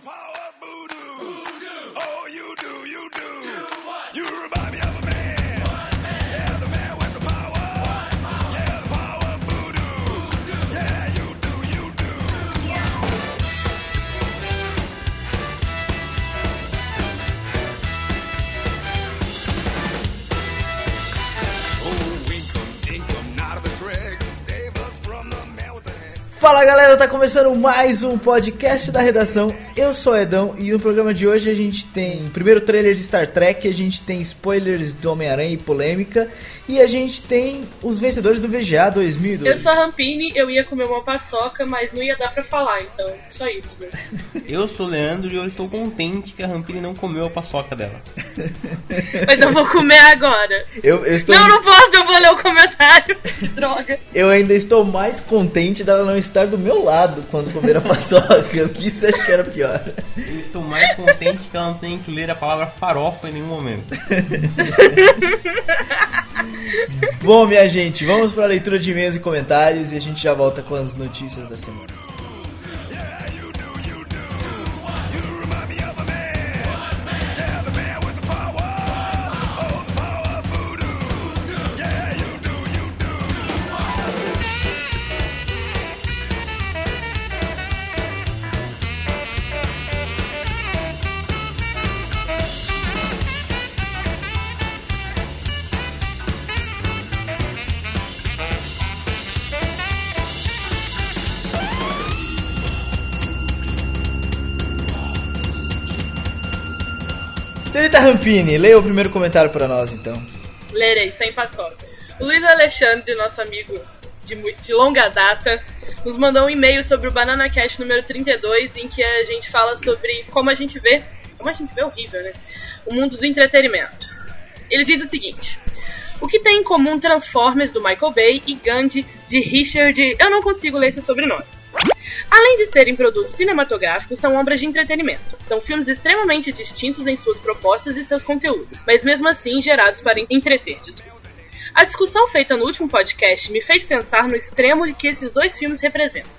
the power of voodoo. Oh, you do, you do. You remind me of a man. Yeah, the man with the power. Yeah, the power of voodoo. Yeah, you do, you do. Oh, winkum, dinkum, not of a Shrek. Save us from the man with the hand. Fala galera, tá começando mais um podcast da redação. Eu sou o Edão e no programa de hoje a gente tem o primeiro trailer de Star Trek, a gente tem spoilers do Homem-Aranha e polêmica, e a gente tem os vencedores do VGA 2002. Eu sou a Rampini, eu ia comer uma paçoca, mas não ia dar pra falar, então só isso. Né? Eu sou o Leandro e eu estou contente que a Rampini não comeu a paçoca dela. Mas eu vou comer agora. Eu, eu estou, Não, não posso, eu vou ler o comentário. Que droga. eu ainda estou mais contente dela não estar do meu lado quando comer a paçoca, que isso acho que era pior. Eu estou mais contente que ela não tenha que ler a palavra farofa em nenhum momento. Bom, minha gente, vamos para a leitura de e-mails e comentários e a gente já volta com as notícias da semana. Rampini, leia o primeiro comentário para nós então. Lerei, sem. O Luiz Alexandre, nosso amigo de, de longa data, nos mandou um e-mail sobre o Banana Cash número 32, em que a gente fala sobre como a gente vê, como a gente vê horrível, né? O mundo do entretenimento. Ele diz o seguinte: O que tem em comum Transformers do Michael Bay e Gandhi de Richard. Eu não consigo ler esse sobrenome. Além de serem produtos cinematográficos, são obras de entretenimento. São filmes extremamente distintos em suas propostas e seus conteúdos, mas mesmo assim gerados para entreter. A discussão feita no último podcast me fez pensar no extremo que esses dois filmes representam.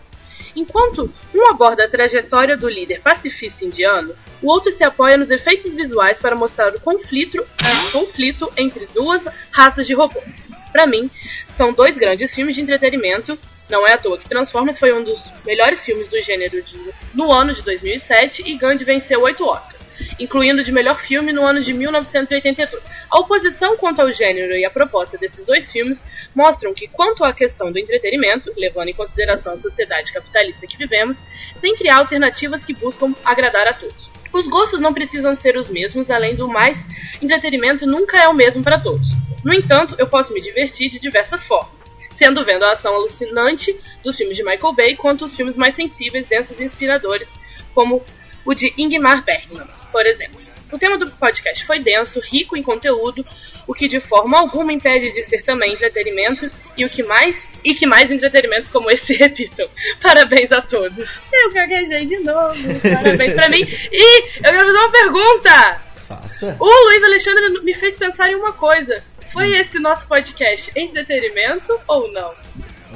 Enquanto um aborda a trajetória do líder pacifista indiano, o outro se apoia nos efeitos visuais para mostrar o conflito, ah, conflito entre duas raças de robôs. Para mim, são dois grandes filmes de entretenimento. Não é à toa que Transformers foi um dos melhores filmes do gênero de- no ano de 2007 e Gandhi venceu oito Oscars, incluindo de melhor filme no ano de 1982. A oposição quanto ao gênero e a proposta desses dois filmes mostram que, quanto à questão do entretenimento, levando em consideração a sociedade capitalista que vivemos, sempre há alternativas que buscam agradar a todos. Os gostos não precisam ser os mesmos, além do mais, entretenimento nunca é o mesmo para todos. No entanto, eu posso me divertir de diversas formas sendo vendo a ação alucinante dos filmes de Michael Bay, quanto os filmes mais sensíveis, densos e inspiradores, como o de Ingmar Bergman, por exemplo. O tema do podcast foi denso, rico em conteúdo, o que de forma alguma impede de ser também entretenimento e o que mais e que mais entretenimentos como esse repitam. Parabéns a todos. Eu gaguejei de novo. Parabéns pra mim. E eu quero fazer uma pergunta. Faça. O Luiz Alexandre me fez pensar em uma coisa. Foi esse nosso podcast entretenimento ou não?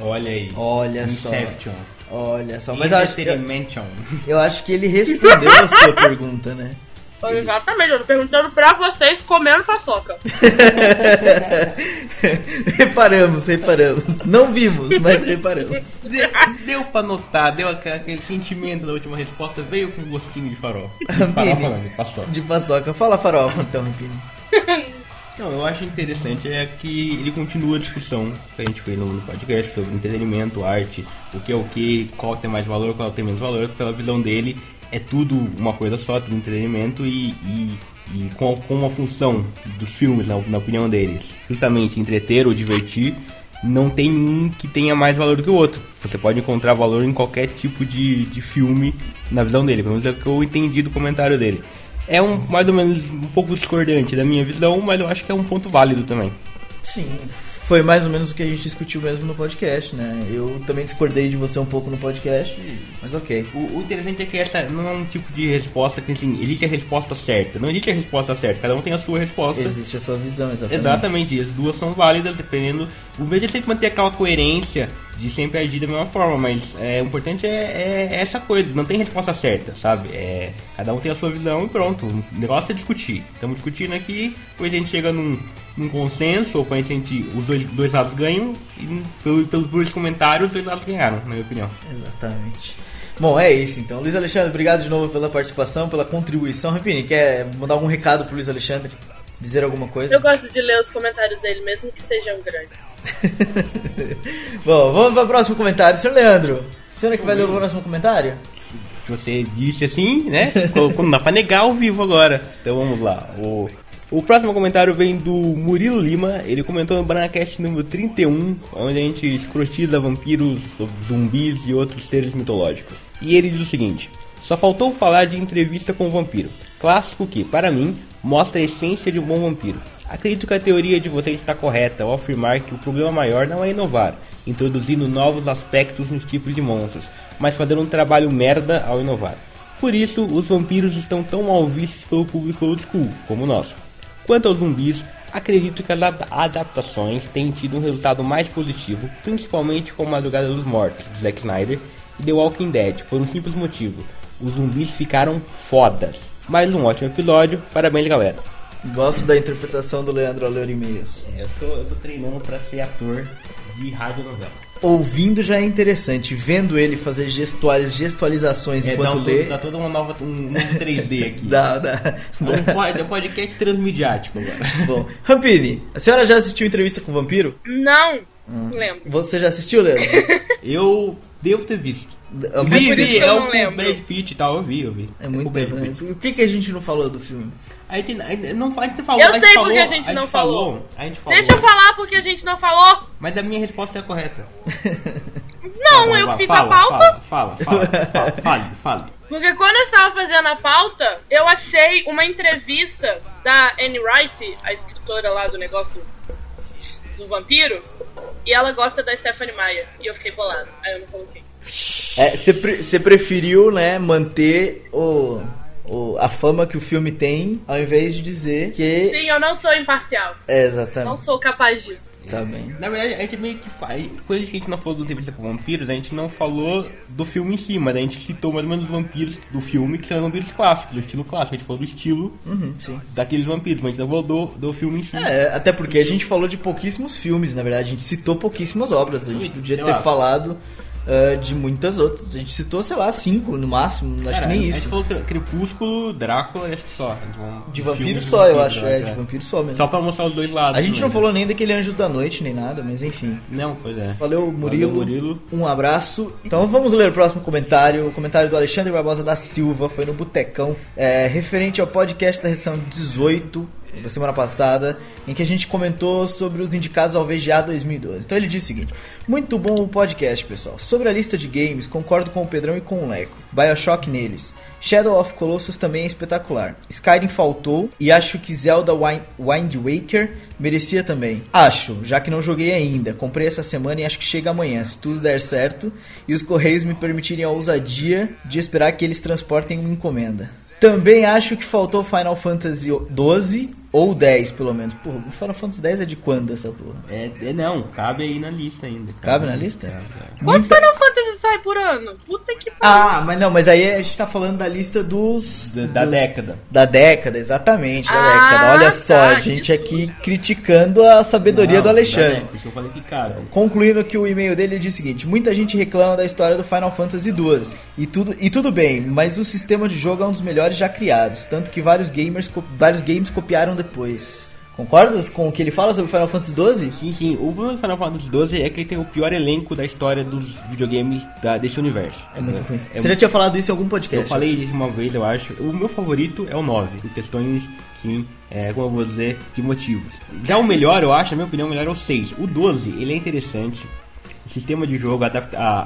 Olha aí. Olha só. Inception. Olha só, mas eu acho, eu, eu acho que ele respondeu a sua pergunta, né? Exatamente, eu tô perguntando pra vocês comendo paçoca. reparamos, reparamos. Não vimos, mas reparamos. Deu, deu pra notar, deu aquele, sentimento da última resposta, veio com gostinho de farofa. Farofa não, de paçoca. De paçoca. Fala farofa então, Rampini. Não, eu acho interessante é que ele continua a discussão que a gente fez no podcast sobre entretenimento, arte, o que é o que, qual tem mais valor, qual tem menos valor, pela visão dele é tudo uma coisa só, tudo entretenimento e, e, e com, com uma função dos filmes, na, na opinião deles, justamente entreter ou divertir, não tem um que tenha mais valor do que o outro. Você pode encontrar valor em qualquer tipo de, de filme na visão dele, pelo menos é o que eu entendi do comentário dele. É um mais ou menos um pouco discordante da minha visão, mas eu acho que é um ponto válido também. Sim, foi mais ou menos o que a gente discutiu mesmo no podcast, né? Eu também discordei de você um pouco no podcast, mas ok. O, o interessante é que essa não é um tipo de resposta que assim, existe a resposta certa. Não existe a resposta certa, cada um tem a sua resposta. Existe a sua visão, exatamente. Exatamente, e as duas são válidas dependendo. O vídeo é sempre manter aquela coerência de sempre agir da mesma forma, mas é, o importante é, é essa coisa, não tem resposta certa, sabe? É, cada um tem a sua visão e pronto. O negócio é discutir. Estamos discutindo aqui, depois a gente chega num, num consenso, ou quando a gente, os dois, dois lados ganham, e pelo, pelo, pelos comentários, os dois lados ganharam, na minha opinião. Exatamente. Bom, é isso então. Luiz Alexandre, obrigado de novo pela participação, pela contribuição. Rapini, quer mandar algum recado pro Luiz Alexandre? Dizer alguma coisa? Eu gosto de ler os comentários dele, mesmo que sejam grandes. Bom, vamos para o próximo comentário. Senhor Leandro, senhor é que vai ler o próximo comentário? Se você disse assim, né? Não dá pra negar ao vivo agora. Então vamos lá. O, o próximo comentário vem do Murilo Lima. Ele comentou no Branacast número 31, onde a gente escrotiza vampiros, zumbis e outros seres mitológicos. E ele diz o seguinte: Só faltou falar de entrevista com o vampiro. Clássico que, para mim, mostra a essência de um bom vampiro. Acredito que a teoria de vocês está correta ao afirmar que o problema maior não é inovar, introduzindo novos aspectos nos tipos de monstros, mas fazer um trabalho merda ao inovar. Por isso, os vampiros estão tão mal vistos pelo público old school, como nós. Quanto aos zumbis, acredito que as adaptações têm tido um resultado mais positivo, principalmente com Madrugada dos Mortos, de Zack Snyder, e The Walking Dead, por um simples motivo. Os zumbis ficaram fodas. Mais um ótimo episódio, parabéns galera. Gosto da interpretação do Leandro ao ler e-mails. É, eu tô, eu tô treinando pra ser ator de rádio novela. Ouvindo já é interessante, vendo ele fazer gestuais, gestualizações É, enquanto dá, um, lê. dá toda uma nova, um novo 3D aqui. Dá, dá. É um é um podcast transmediático agora. Bom, Rampini, a senhora já assistiu entrevista com o vampiro? Não, lembro. Você já assistiu, Leandro? Eu devo ter visto. Eu Vi, vi, é não o lembro. Brad Pitt e tal, eu vi, eu vi. É muito o Brad né? Pitt. O que, que a gente não falou do filme? A gente, a gente não, a gente falou, Eu a gente sei falou, porque a gente não falou. A gente falou. Deixa eu falar porque a gente não falou. Mas a minha resposta é a correta. Não, Vai, eu fiz fala, a pauta. Fala, fala, fala, fala, fale, fale. Porque quando eu estava fazendo a pauta, eu achei uma entrevista da Anne Rice, a escritora lá do negócio do vampiro, e ela gosta da Stephanie Meyer. E eu fiquei bolado. Aí eu não coloquei. Você preferiu, né, manter o, o- a fama que o filme tem, ao invés de dizer que. Sim, eu não sou imparcial. É, Não exatamente. sou capaz disso. Tá bem. Na verdade, a gente meio que faz. Coisa que a gente não falou do entrevista com vampiros, a gente não falou do filme em si, mas a gente citou mais ou menos os vampiros do filme, que são vampiros clássicos, do estilo clássico. A gente falou do estilo Uhum, daqueles vampiros, mas a gente não falou do, do filme em si. É, até porque a gente falou de pouquíssimos filmes, na verdade, a gente citou pouquíssimas obras, a gente podia Sei ter lá. falado ah, de muitas outras. A gente citou, sei lá, cinco no máximo, acho Cara, que nem A gente isso. falou Cre- Crepúsculo, Drácula e acho que só. Então, De filmes vampiro só, eu acho, né? é, de vampiro só mesmo. Só pra mostrar os dois lados. A gente não né? falou nem daquele Anjos da Noite, nem nada, mas enfim. Não, pois é. Valeu, Murilo. Valeu, Murilo. Um abraço. Então vamos ler o próximo comentário. O comentário do Alexandre Barbosa da Silva foi no Botecão, é, referente ao podcast da edição 18 da semana passada, em que a gente comentou sobre os indicados ao VGA 2012. Então ele diz o seguinte: Muito bom o podcast, pessoal. Sobre a lista de games, concordo com o Pedrão e com o Leco. Bioshock neles. Shadow of Colossus também é espetacular. Skyrim faltou e acho que Zelda Wind, Wind Waker merecia também. Acho, já que não joguei ainda. Comprei essa semana e acho que chega amanhã, se tudo der certo e os correios me permitirem a ousadia de esperar que eles transportem uma encomenda. Também acho que faltou Final Fantasy 12 ou 10, pelo menos. Pô, o Final Fantasy 10 é de quando essa porra? É, é não, cabe aí na lista ainda. Cabe na lista? Cabe, cabe. Quantos Muita- Final Fantasy sai por ano? Puta que pariu. Ah, mas não, mas aí a gente tá falando da lista dos. Da, da dos- década. Da década, exatamente, da Ah, década. Olha só, tá, a gente isso. aqui criticando a sabedoria Não, do da Alexandre. década, eu falei que, cara, Concluindo que o e-mail dele diz o seguinte: muita gente reclama da história do Final Fantasy XII. E tudo, e tudo bem, mas o sistema de jogo é um dos melhores já criados. Tanto que vários, gamers, vários games copiaram depois. Concordas com o que ele fala sobre Final Fantasy XII? Sim, sim. O problema do Final Fantasy XII é que ele tem o pior elenco da história dos videogames da, desse universo. É muito ruim. É Você já tinha falado isso em algum podcast? Eu falei disso uma vez, eu acho. O meu favorito é o 9, por questões, sim, é, como eu vou dizer, de motivos. Já o melhor, eu acho, na minha opinião, o melhor é o 6. O 12, ele é interessante. O sistema de jogo, a-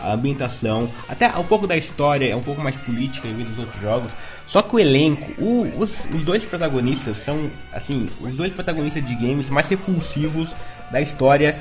a ambientação, até um pouco da história é um pouco mais política em vez dos outros jogos. Só que o elenco, o- os, os dois protagonistas são, assim, os dois protagonistas de games mais repulsivos da história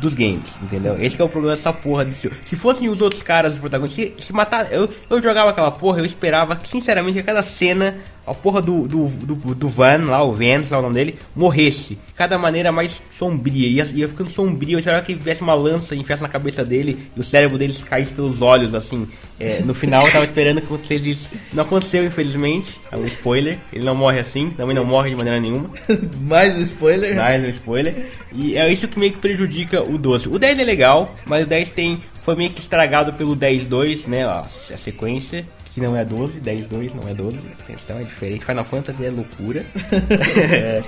dos games, entendeu? Esse é o problema dessa porra desse jogo. Se fossem os outros caras, os protagonistas, se, se matar, eu, eu jogava aquela porra, eu esperava, sinceramente, que cada cena a porra do, do, do, do Van, lá, o Van, sei lá o nome dele, morresse. Cada maneira mais sombria. Ia, ia ficando sombrio. Eu esperava que tivesse uma lança e enfiasse na cabeça dele e o cérebro dele caísse pelos olhos, assim. É, no final eu tava esperando que acontecesse isso. Não aconteceu, infelizmente. É um spoiler. Ele não morre assim, também não morre de maneira nenhuma. Mais um spoiler. Mais um spoiler. E é isso que meio que prejudica o 12. O 10 é legal, mas o 10 tem. Foi meio que estragado pelo 10-2, né? A sequência que não é 12, 10, 2 não é 12, então é diferente. Final Fantasy é loucura. é.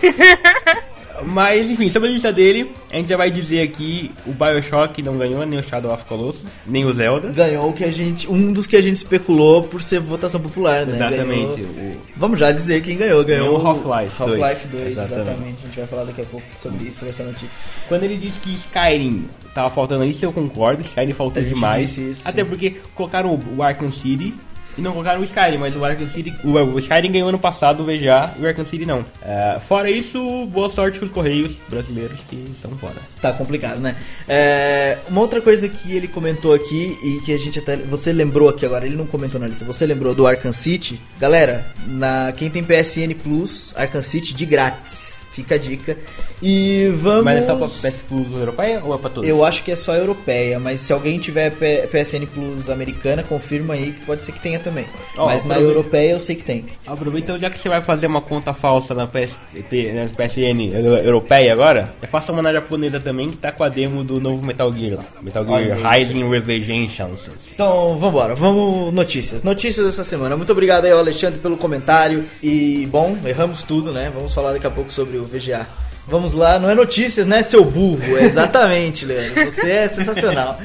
Mas enfim, sobre a lista dele, a gente já vai dizer aqui: o Bioshock não ganhou, nem o Shadow of Colossus, nem o Zelda. Ganhou o que a gente. Um dos que a gente especulou por ser votação popular, né? Exatamente. Ganhou... O... Vamos já dizer quem ganhou. Ganhou, ganhou o Half-Life Half-Life 2. 2 exatamente. exatamente. A gente vai falar daqui a pouco sobre isso, sobre essa notícia. Quando ele disse que Skyrim tava faltando isso, eu concordo. Skyrim faltou demais. Até porque colocaram o Arkham City e não colocaram o Skyrim, mas o Arkham City, o, o Skyrim ganhou ano passado o VGA e o Arkham City não. É, fora isso, boa sorte com os Correios brasileiros que estão fora. Tá complicado, né? É, uma outra coisa que ele comentou aqui e que a gente até. Você lembrou aqui agora, ele não comentou na lista, você lembrou do Arkham City? Galera, na, quem tem PSN Plus, Arkham City de grátis. Fica a dica. E vamos. Mas é só pra PS Plus europeia ou é pra todos? Eu acho que é só europeia, mas se alguém tiver PSN Plus americana, confirma aí que pode ser que tenha também. Oh, mas na europeia eu sei que tem. Aproveita então, já que você vai fazer uma conta falsa na, PS, na PSN europeia agora, faça uma na japonesa também que tá com a demo do novo Metal Gear lá. Metal Gear Rising Revengeance. Então vambora, vamos notícias. Notícias dessa semana. Muito obrigado aí ao Alexandre pelo comentário. E bom, erramos tudo, né? Vamos falar daqui a pouco sobre o VGA. Vamos lá, não é notícias, né, seu burro? É exatamente, Leandro. Você é sensacional.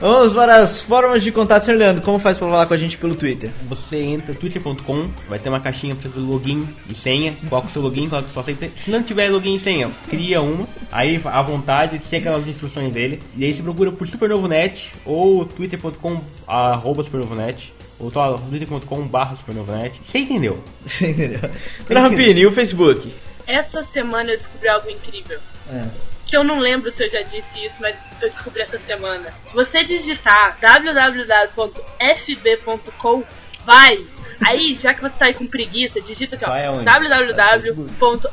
Vamos para as formas de contato, senhor Leandro. Como faz para falar com a gente pelo Twitter? Você entra twitter.com, vai ter uma caixinha para fazer login e senha. Coloca o seu login, coloca sua senha. Se não tiver login e senha, cria uma. Aí, à vontade, segue as instruções dele. E aí você procura por Supernovonet ou twitter.com arroba supernovonet ou twitter.com barra supernovonet. Você entendeu? Você entendeu. Rampini, e o Facebook? Essa semana eu descobri algo incrível. É. Que eu não lembro se eu já disse isso, mas eu descobri essa semana. Se você digitar www.fb.com, vai! Aí, já que você tá aí com preguiça, digita assim, www.fb.com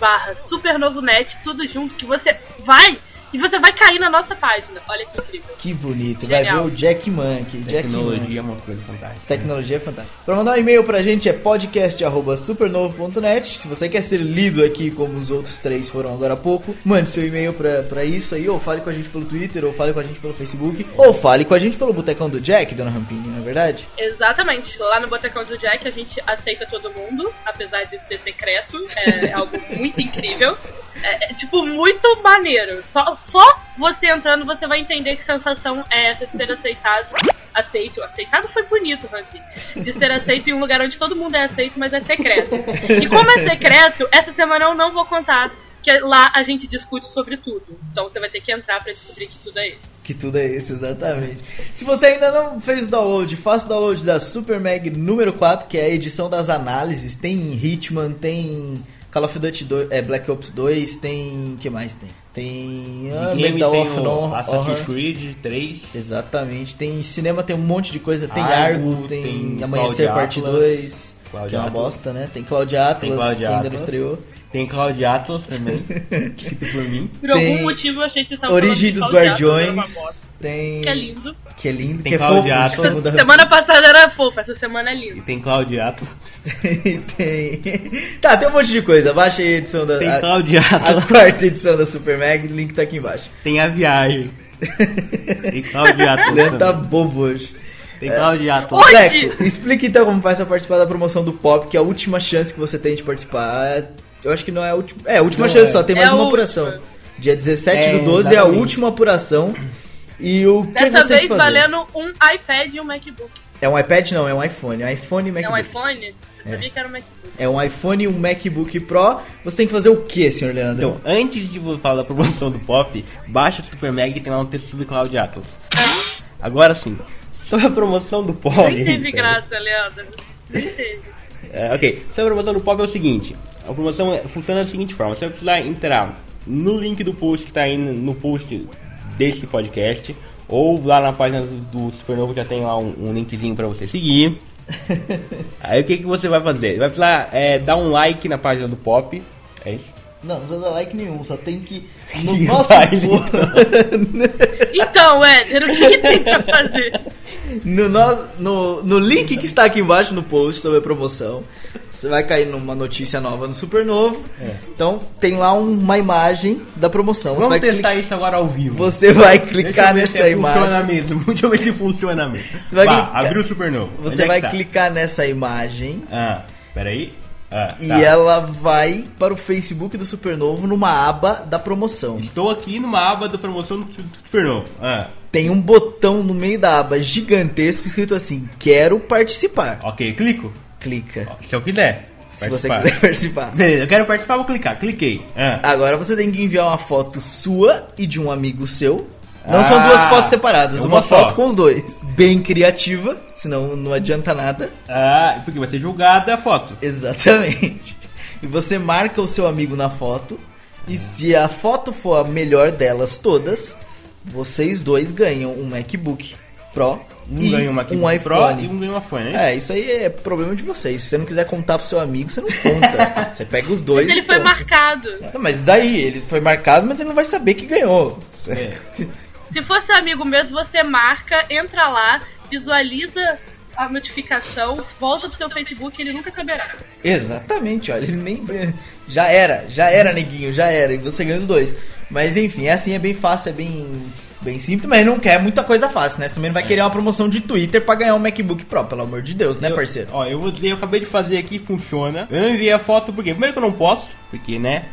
barra supernovonet, tudo junto, que você vai e você vai cair na nossa página. Olha que incrível. Que bonito. Genial. Vai ver o Jack Monkey. Tecnologia é uma coisa fantástica. Tecnologia é fantástica. Pra mandar um e-mail pra gente é podcast.supernovo.net. Se você quer ser lido aqui como os outros três foram agora há pouco, mande seu e-mail pra, pra isso aí, ou fale com a gente pelo Twitter, ou fale com a gente pelo Facebook, ou fale com a gente pelo Botecão do Jack, dona Rampini, não é verdade? Exatamente. Lá no Botecão do Jack a gente aceita todo mundo, apesar de ser secreto. É algo muito incrível. É, é, tipo, muito maneiro. Só, só você entrando você vai entender que sensação é essa de ser aceitado. Aceito. Aceitado foi bonito, Randy. De ser aceito em um lugar onde todo mundo é aceito, mas é secreto. E como é secreto, essa semana eu não vou contar. Que lá a gente discute sobre tudo. Então você vai ter que entrar para descobrir que tudo é isso. Que tudo é isso, exatamente. Se você ainda não fez o download, faça o download da Super Mag número 4, que é a edição das análises. Tem Hitman, tem Call of Duty 2, é, Black Ops 2, tem. que mais tem? Tem. Ah, Medal tem of Honor. Assassin's Creed 3. Exatamente. Tem cinema, tem um monte de coisa. Tem Argo, Argo tem, tem Amanhecer Parte 2. que é uma bosta, né? Tem Cloud Atlas, tem Cloud que ainda não estreou. Tem Cloud Atlas também, escrito por mim. Por tem algum motivo eu achei que vocês estavam Origem dos Guardiões. Tem... Que é lindo. Que é lindo, tem que é fofo. Essa semana passada era fofa, essa semana é lindo. E tem Claudiato. tem. Tá, tem um monte de coisa. Baixa aí a edição da. Tem. A, a quarta edição da Super Mag, o link tá aqui embaixo. Tem a viagem. tem Claudiato. O Leandro tá bobo hoje. Tem Claudiato. Leco, explica então como faz pra participar da promoção do Pop, que é a última chance que você tem de participar. Eu acho que não é a última. É, a última não chance, é. só tem mais é uma apuração. Dia 17 é, do 12 exatamente. é a última apuração. E o que Dessa você vez valendo um iPad e um MacBook. É um iPad não, é um iPhone. É um iPhone e MacBook. É um iPhone? Eu sabia que era um MacBook. É um iPhone e um MacBook Pro. Você tem que fazer o que, senhor Leandro? Então, antes de você falar da promoção do Pop, baixa o Super Mag e tem lá um texto sobre Cloud Atlas. Agora sim, sobre a promoção do Pop. Nem teve graça, Leandro. Nem teve. É, ok, sobre a promoção do Pop é o seguinte: a promoção funciona da seguinte forma: você vai precisar entrar no link do post que está aí no post desse podcast ou lá na página do, do Supernovo já tem lá um, um linkzinho para você seguir. Aí o que, que você vai fazer? Vai lá, é, dar um like na página do Pop. É isso? Não, não precisa dar like nenhum, só tem que. No Que nosso. vai, Então, Éder, o que, que tem pra fazer? No, no, no, no link que está aqui embaixo no post sobre a promoção, você vai cair numa notícia nova no Supernovo. Então tem lá um- uma imagem da promoção. Você Vamos vai, testar cli- isso agora ao vivo. você vai Deixa clicar eu ver nessa se funciona imagem. mesmo. Deixa eu ver se funciona mesmo. Você vai Vá, clicar- abriu o Supernovo. Você é vai tá? clicar nessa imagem Ah, peraí. Ah, e tá. ela vai para o Facebook do Supernovo numa aba da promoção. Estou aqui numa aba da promoção do Supernovo. Ah, Tem um botão no meio da aba gigantesco escrito assim: Quero participar. ok, clico. Clica. Se eu quiser. Se você quiser participar. Beleza, eu quero participar, vou clicar. Cliquei. Ah, Agora você tem que enviar uma foto sua e de um amigo seu. Não são Ah, duas fotos separadas, é uma, uma foto com os dois. Bem criativa, senão não adianta nada. ah, porque vai ser julgada a foto. Exatamente. E você marca o seu amigo na foto. E se a foto for a melhor delas todas, vocês dois ganham um MacBook Pro Um e ganha uma MacBook um Pro iPhone. e um ganha um iPhone, né? É, isso aí é problema de vocês. Se você não quiser contar pro seu amigo, você não conta. você pega os dois. Mas ele e foi marcado. Não, mas daí, ele foi marcado, mas ele não vai saber que ganhou. É. Se fosse amigo mesmo, você marca, entra lá, visualiza a notificação, volta pro seu Facebook e ele nunca saberá. Exatamente, olha, ele nem. Já era, já era, neguinho, já era, e você ganha os dois. Mas enfim, é assim, é bem fácil, é bem. Bem simples, mas não quer muita coisa fácil, né? Você também não vai querer uma promoção de Twitter pra ganhar um MacBook Pro, pelo amor de Deus, né, Eu- parceiro? Ó, eu vou dizer, eu acabei de fazer aqui, funciona. Eu não enviei a foto porque, primeiro que eu não posso, porque, né?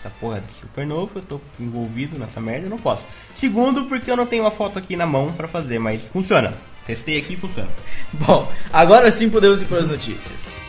Essa porra de super novo, eu tô envolvido nessa merda, eu não posso. Segundo, porque eu não tenho uma foto aqui na mão pra fazer, mas funciona. Testei aqui e funciona. Bom, agora sim podemos ir para as notícias.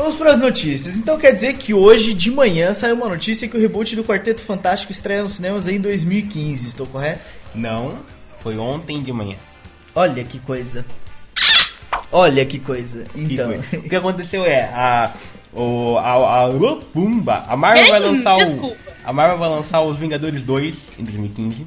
Vamos para as notícias. Então quer dizer que hoje de manhã saiu uma notícia que o reboot do Quarteto Fantástico estreia nos cinemas em 2015, estou correto? Não, foi ontem de manhã. Olha que coisa. Olha que coisa. Que Então, foi? O que aconteceu é a o a, a, Pumba, a Marvel Quem? vai lançar o Desculpa. a Marvel vai lançar os Vingadores 2 em 2015.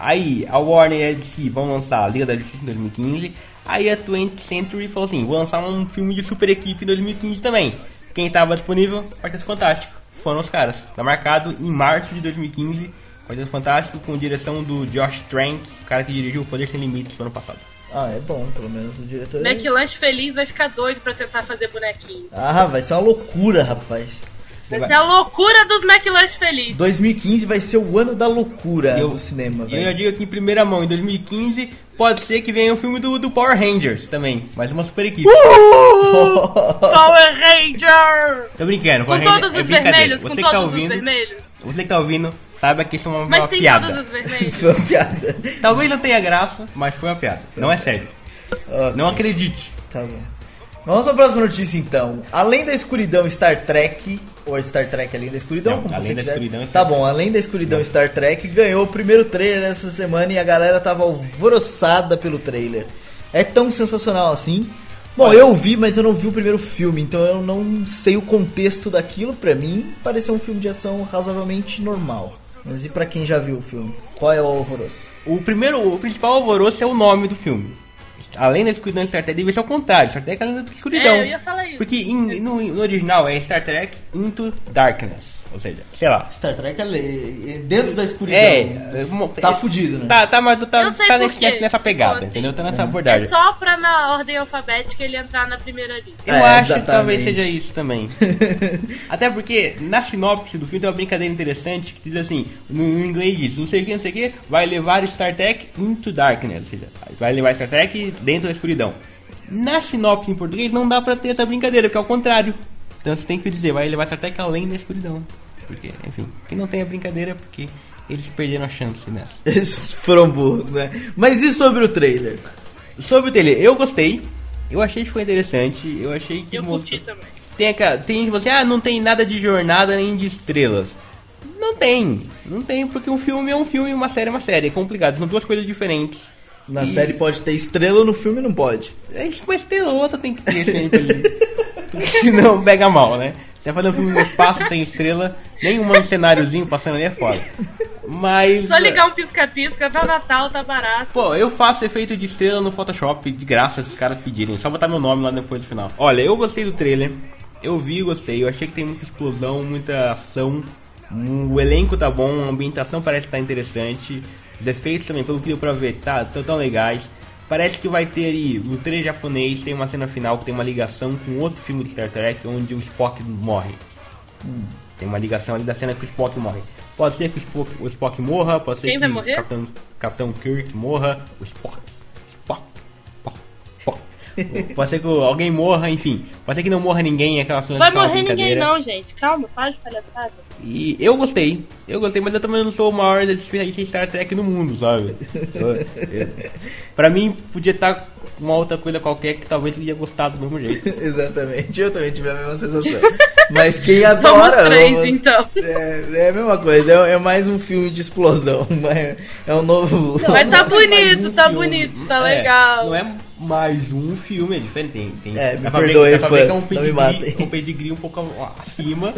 Aí a Warner e a DC vão lançar a Liga da Justiça em 2015. Aí a 20th Century falou assim, vou lançar um filme de super equipe em 2015 também. Quem tava disponível? Quarteto Fantástico. Foram os caras. Tá marcado em março de 2015. Quarteto Fantástico com direção do Josh Trank, o cara que dirigiu o Poder Sem Limites no ano passado. ah, é bom, pelo menos o diretor. McLanche feliz vai ficar doido pra tentar fazer bonequinho. Ah, vai ser uma loucura, rapaz. Vai ser a loucura dos McLanche felizes. 2015 vai ser o ano da loucura Eu- do cinema, E eu já velho. digo aqui em primeira mão, em 2015, pode ser que venha um filme do, do Power Rangers também, mais uma super equipe. Power Ranger! Tô brincando, Com Power Ranger todos é os vermelhos, Você com que todos tá os ouvindo, vermelhos. você que tá ouvindo, saiba que isso é uma, Mas uma tem piada. todos os vermelhos. Isso foi uma piada. Talvez não tenha graça, mas foi uma piada. Não é sério. Ah, Não acredite. Tá bom. Vamos para a próxima notícia então. Além da escuridão Star Trek, ou Star Trek Além da Escuridão, Não, como Além você da quiser. Escuridão é Tá bom, Além da Escuridão Star Trek ganhou o primeiro trailer essa semana e a galera tava alvoroçada pelo trailer. É tão sensacional assim. Bom, eu vi, mas eu não vi o primeiro filme, então eu não sei o contexto daquilo. Pra mim, pareceu um filme de ação razoavelmente normal. Mas e pra quem já viu o filme? Qual é o alvoroço? O primeiro, o principal alvoroço é o nome do filme. Além da escuridão de Star Trek, deve ser ao contrário. Star Trek é além da escuridão. É, eu ia falar isso. Porque em- no, no original é Star Trek Into Darkness. Ou seja, sei lá. Star Trek é lei- dentro da escuridão. É, Tá é, fudido, né? Tá, tá, mas tá, tá nesse, nessa pegada, entendeu? Tá nessa É abordagem. só pra na ordem alfabética ele entrar na primeira lista. Eu É, acho que talvez exatamente. seja isso também. Até porque na sinopse do filme tem uma brincadeira interessante que diz assim, no no inglês diz, não sei o que, não sei o que, vai levar Star Trek into darkness, ou seja, vai levar Star Trek dentro da escuridão. Na sinopse em português não dá pra ter essa brincadeira, porque é o contrário. Então você tem que dizer, vai levar Star Trek além da escuridão. Porque, enfim, que não tem a brincadeira, porque eles perderam a chance nessa. Eles foram burros, né? Mas e sobre o trailer? Sobre o trailer, eu gostei. Eu achei que foi interessante. Eu achei que Eu curti também. tem aquela, tem gente que fala assim, ah, não tem nada de jornada nem de estrelas. Não tem, não tem, porque um filme é um filme e uma série é uma série. É complicado, são duas coisas diferentes. Na E- série pode ter estrela, no filme não pode. É isso, uma estrela ou outra tem que ter sempre ali. Porque senão pega mal, né? Você vai fazer um filme no espaço sem estrela, nenhum cenáriozinho passando ali é foda. Mas. Só ligar um pisca-pisca, tá Natal, tá barato. Pô, eu faço efeito de estrela no Photoshop de graça se os caras pedirem. Só botar meu nome lá depois do final. Olha, eu gostei do trailer. Eu vi, gostei. Eu achei que tem muita explosão, muita ação. O elenco tá bom, a ambientação parece que tá interessante. Os efeitos também, pelo que deu pra ver, tá, estão tão legais. Parece que vai ter aí, no trailer japonês, tem uma cena final que tem uma ligação com outro filme de Star Trek onde o Spock morre. Tem uma ligação ali da cena que o Spock morre. Pode ser que o Spock, o Spock morra, pode ser Quem que vai o morrer? Capitão, Capitão Kirk morra, o Spock. Spock. Spock. Spock. pode ser que o- alguém morra, enfim. Pode ser que não morra ninguém, aquela cena Vai morrer ninguém não, gente. Calma, para de palhaçada. E eu gostei, eu gostei, mas eu também não sou o maior especialista em Star Trek no mundo, sabe? Pra mim, podia estar uma outra coisa qualquer que talvez eu ia gostar do mesmo jeito. Exatamente, eu também tive a mesma sensação. Mas quem adora. Somos três, vamos- então. É, é a mesma coisa, é, é mais um filme de explosão. É, é um novo. Mas tá Não é mais bonito, um tá filme. bonito, tá É, legal. Não é mais um filme, é diferente. Tem, tem, É, me perdoe, que é um fãs, não me matem. pedigree, um pedigree um pouco acima,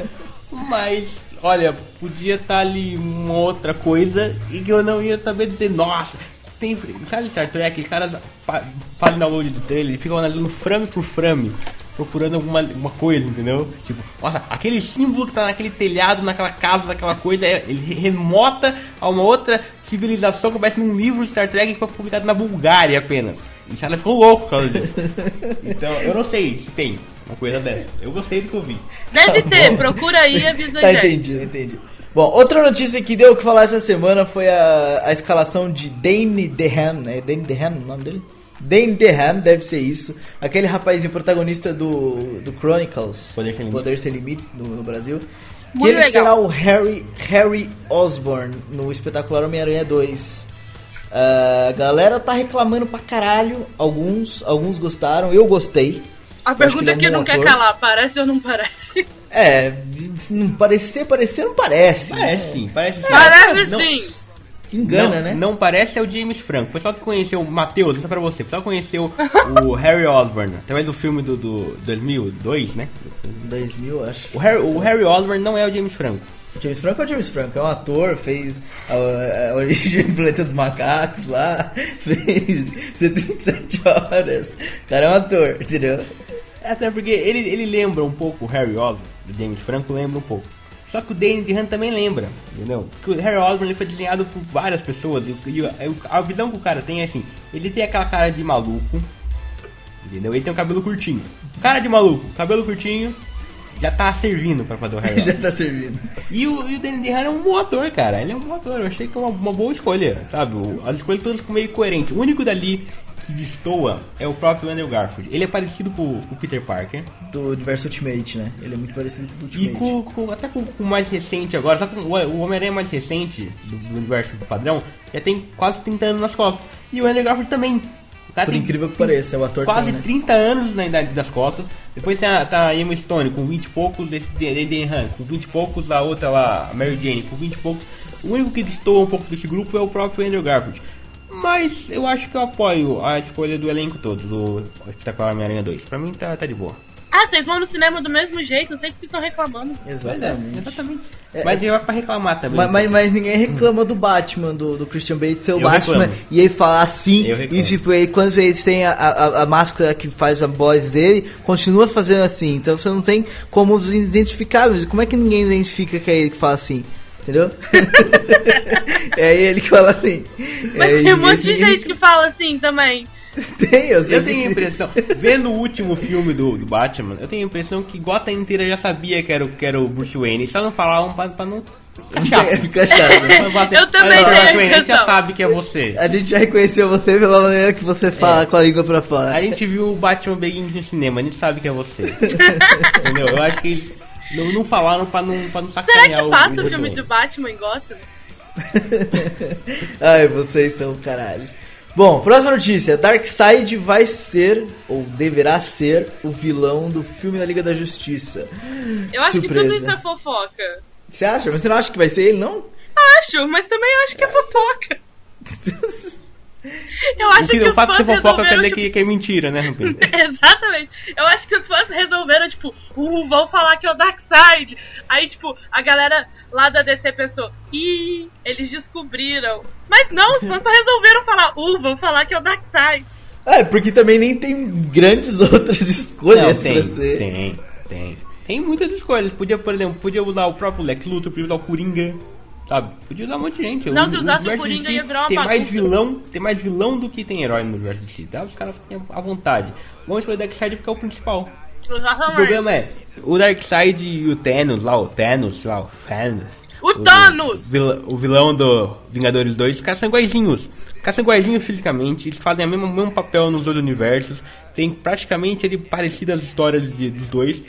mas olha, podia estar ali uma outra coisa e que eu não ia saber dizer, nossa, tem. Sabe Star Trek, os caras fa- fazem download do trailer e ficam analisando frame por frame. Procurando alguma, alguma coisa, entendeu? Tipo, nossa, aquele símbolo que tá naquele telhado, naquela casa, daquela coisa, é, ele remota a uma outra civilização que aparece num livro de Star Trek que foi publicado na Bulgária apenas. E os caras ficam loucos por causa disso. Então, eu não sei se tem uma coisa dessa. Eu gostei do que eu vi. Deve Tá ter, bom. procura aí e avisa a Tá, gente. entendi, entendi. Bom, outra notícia que deu o que falar essa semana foi a, a escalação de Dane DeHaan, é Dane DeHaan o nome dele? Dane DeHaan, deve ser isso. Aquele rapazinho protagonista do, do Chronicles, Poder Sem Limites. Poder Sem Limites, no, no Brasil. Que Muito ele legal. será o Harry, Harry Osborn no espetacular Homem-Aranha 2. A galera tá reclamando pra caralho, alguns, alguns gostaram, eu gostei. A Eu acho que pergunta é que um não quer calar, parece ou não parece? É, se não parecer, parecer não parece. Parece né? sim, parece sim. Parece Não- sim. Engana, não, né? Não parece é o James Franco. O pessoal que conheceu, Matheus, isso é pra você. O pessoal que conheceu o Harry Osborn através do filme do, do 2002, né? 2000, acho. O Harry, o Harry Osborn não é o James Franco. O James Franco é o James Franco, é um ator, fez a, a origem do Planeta dos Macacos lá, fez 77 horas. O cara é um ator, entendeu? Até porque ele, ele lembra um pouco o Harry Osborn, do James Franco lembra um pouco. Só que o Danny DeHaan também lembra, entendeu? Porque o Harry Osborn ele foi desenhado por várias pessoas e, e a, a visão que o cara tem é assim, ele tem aquela cara de maluco, entendeu? Ele tem um cabelo curtinho. Cara de maluco, cabelo curtinho, já tá servindo pra fazer o Harry Já tá servindo. E o, e o Danny DeHaan é um bom ator, cara. Ele é um bom ator. Eu achei que é uma, uma boa escolha, sabe? As escolhas todas ficam meio coerentes. O único dali que destoa é o próprio Andrew Garfield. Ele é parecido com, o- Peter Parker. Do universo Ultimate, né? Ele é muito parecido com o E Ultimate. com, com- até com com o mais recente agora, só com o, o Homem-Aranha mais recente do, do universo do padrão, já tem quase 30 anos nas costas. E o Andrew Garfield também. Cara Por tem incrível que pareça, o ator quase tem, né? 30 anos na idade das costas. Depois tem a, tá a Emma Stone com 20 e poucos, esse Danny Han com 20 e poucos, a outra lá, a Mary Jane com 20 e poucos. O único que destoa um pouco desse grupo é o próprio Andrew Garfield. Mas eu acho que eu apoio a escolha do elenco todo, do Espetacular Homem-Aranha 2. Pra mim tá, tá de boa. Ah, vocês vão no cinema do mesmo jeito, não sei o que vocês estão reclamando. Exatamente. Exatamente. É, Mas eu pra reclamar também. Mas, mas, mas ninguém reclama do Batman, do, do Christian Bale ser o Batman reclamo. e ele falar assim. E tipo, ele, quando eles têm a, a, a máscara que faz a voz dele, continua fazendo assim. Então você não tem como os identificar. Mas como é que ninguém identifica que é ele que fala assim? Entendeu? é ele que fala assim. Mas É, tem um monte de gente que fala assim também. Tem, eu sei Eu tenho a impressão, vendo o último filme do, do Batman, eu tenho a impressão que Gotham inteira já sabia que era, o- que era o Bruce Wayne, só não falavam pra, pra não ficar chato. Fica chato. né? Você- Eu também tenho a Bruce Wayne, a gente já sabe que é você. A gente já reconheceu você pela maneira que você fala É. com a língua pra fora. A gente viu o Batman Begins no cinema, a gente sabe que é você. Entendeu? Eu acho que eles não, não falaram pra não, pra não Será sacanear que passa o filme de Batman em Gotham? Ai, vocês são caralho. Bom, próxima notícia. Darkseid vai ser, ou deverá ser, o vilão do filme da Liga da Justiça. Eu acho que Surpresa. tudo isso é fofoca. Você acha? Mas você não acha que vai ser ele, não? Acho, mas também acho que é fofoca. Eu acho O, que, que o fato de ser fofoca quer dizer que, que é mentira, né? Exatamente. Eu acho que os fãs resolveram, tipo, uh, vão falar que é o Darkseid. Aí, tipo, a galera lá da DC pensou, ih, eles descobriram. Mas não, os fãs só resolveram falar, uh, vão falar que é o Darkseid. É, porque também nem tem grandes outras escolhas Não, tem, pra ser. tem, tem. Tem muitas escolhas. Podia, por exemplo, podia usar o próprio Lex Luthor, podia usar o Coringa, sabe? Podia usar um monte de gente. Não, se usasse o universo Coringa, DC ia virar uma tem mais vilão, tem mais vilão do que tem herói no universo DC, tá? Os caras têm à vontade. Vamos para o Darkseid porque é o principal. O Exatamente. problema é, o Darkseid e o Thanos lá, o Thanos, lá, o Thanos. O Thanos! vil- o vilão do Vingadores 2, os caras são iguaizinhos. Os caras são iguaizinhos fisicamente, eles fazem o mesmo, o mesmo papel nos dois universos, tem praticamente ali, parecidas as histórias de- dos dois.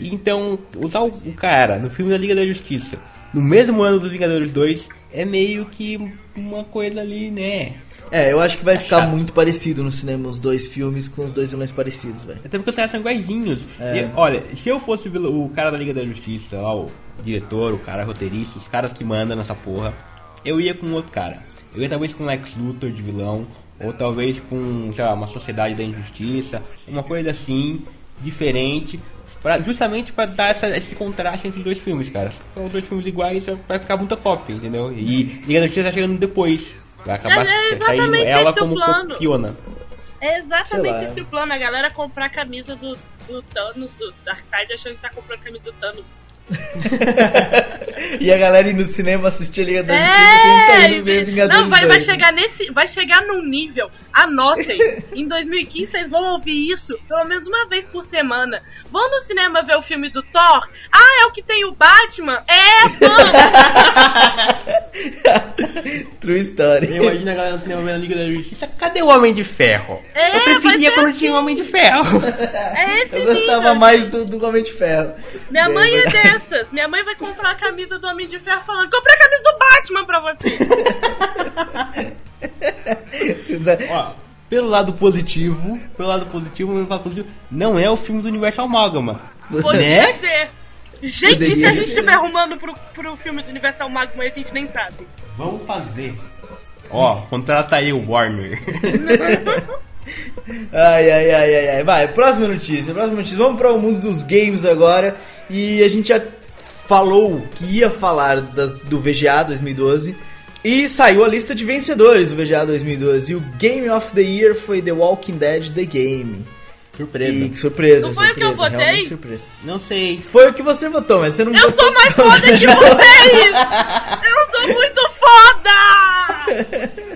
Então, usar o, o cara no filme da Liga da Justiça, no mesmo ano dos Vingadores 2, é meio que uma coisa ali, né? É, eu acho que vai É ficar chato. muito parecido no cinema os dois filmes com os dois vilões parecidos, velho. Até porque os caras são iguaizinhos. É. E, olha, se eu fosse o cara da Liga da Justiça, lá, o diretor, o cara roteirista, os caras que mandam nessa porra, eu ia com outro cara. Eu ia talvez com Lex Luthor de vilão, ou talvez com, sei lá, uma Sociedade da Injustiça, uma coisa assim, diferente, pra, justamente pra dar essa- esse contraste entre os dois filmes, cara. Os dois filmes iguais, vai ficar muita cópia, entendeu? E Liga da Justiça tá chegando depois. Vai acabar É, é ela esse o como plano. copiona. É exatamente esse o plano, a galera comprar a camisa do, do Thanos, do Darkseid, achando que tá comprando a camisa do Thanos. E a galera ir no cinema assistir a Liga da Justiça tá É, ver Vingadores não, vai, vai 2. chegar nesse, vai chegar num nível. Anotem. em 2015 vocês vão ouvir isso pelo menos uma vez por semana. Vão no cinema ver o filme do Thor? Ah, é o que tem o Batman? É, vamos. True Story. Eu imagino a galera no cinema vendo a Liga da Justiça. Cadê o Homem de Ferro? É, eu preferia quando assim. tinha o Homem de Ferro. É esse Eu gostava nível. mais do, do Homem de Ferro. Minha mãe é dessas. Minha mãe vai comprar a camisa do Homem de Ferro falando: comprei a camisa do Batman pra você. Ó, pelo lado positivo, pelo lado positivo, pelo lado positivo, não é o filme do Universo Amálgama. Podia Né? ser. Gente, Poderia se a gente ser. estiver arrumando pro, pro filme do Universal Magma, a gente nem sabe. Vamos fazer. Ó, contrata aí o Warner. Ai, ai, ai, ai, ai. Vai, próxima notícia, próxima notícia. Vamos para o mundo dos games agora. E a gente já falou que ia falar das- do VGA 2012. E saiu a lista de vencedores do VGA 2012. E o Game of the Year foi The Walking Dead The Game. Surpresa. E que surpresa, Não foi o que eu surpresa, votei? surpresa. Não sei. Foi o que você votou, mas você não Eu votou. sou mais foda que vocês! Eu sou muito foda!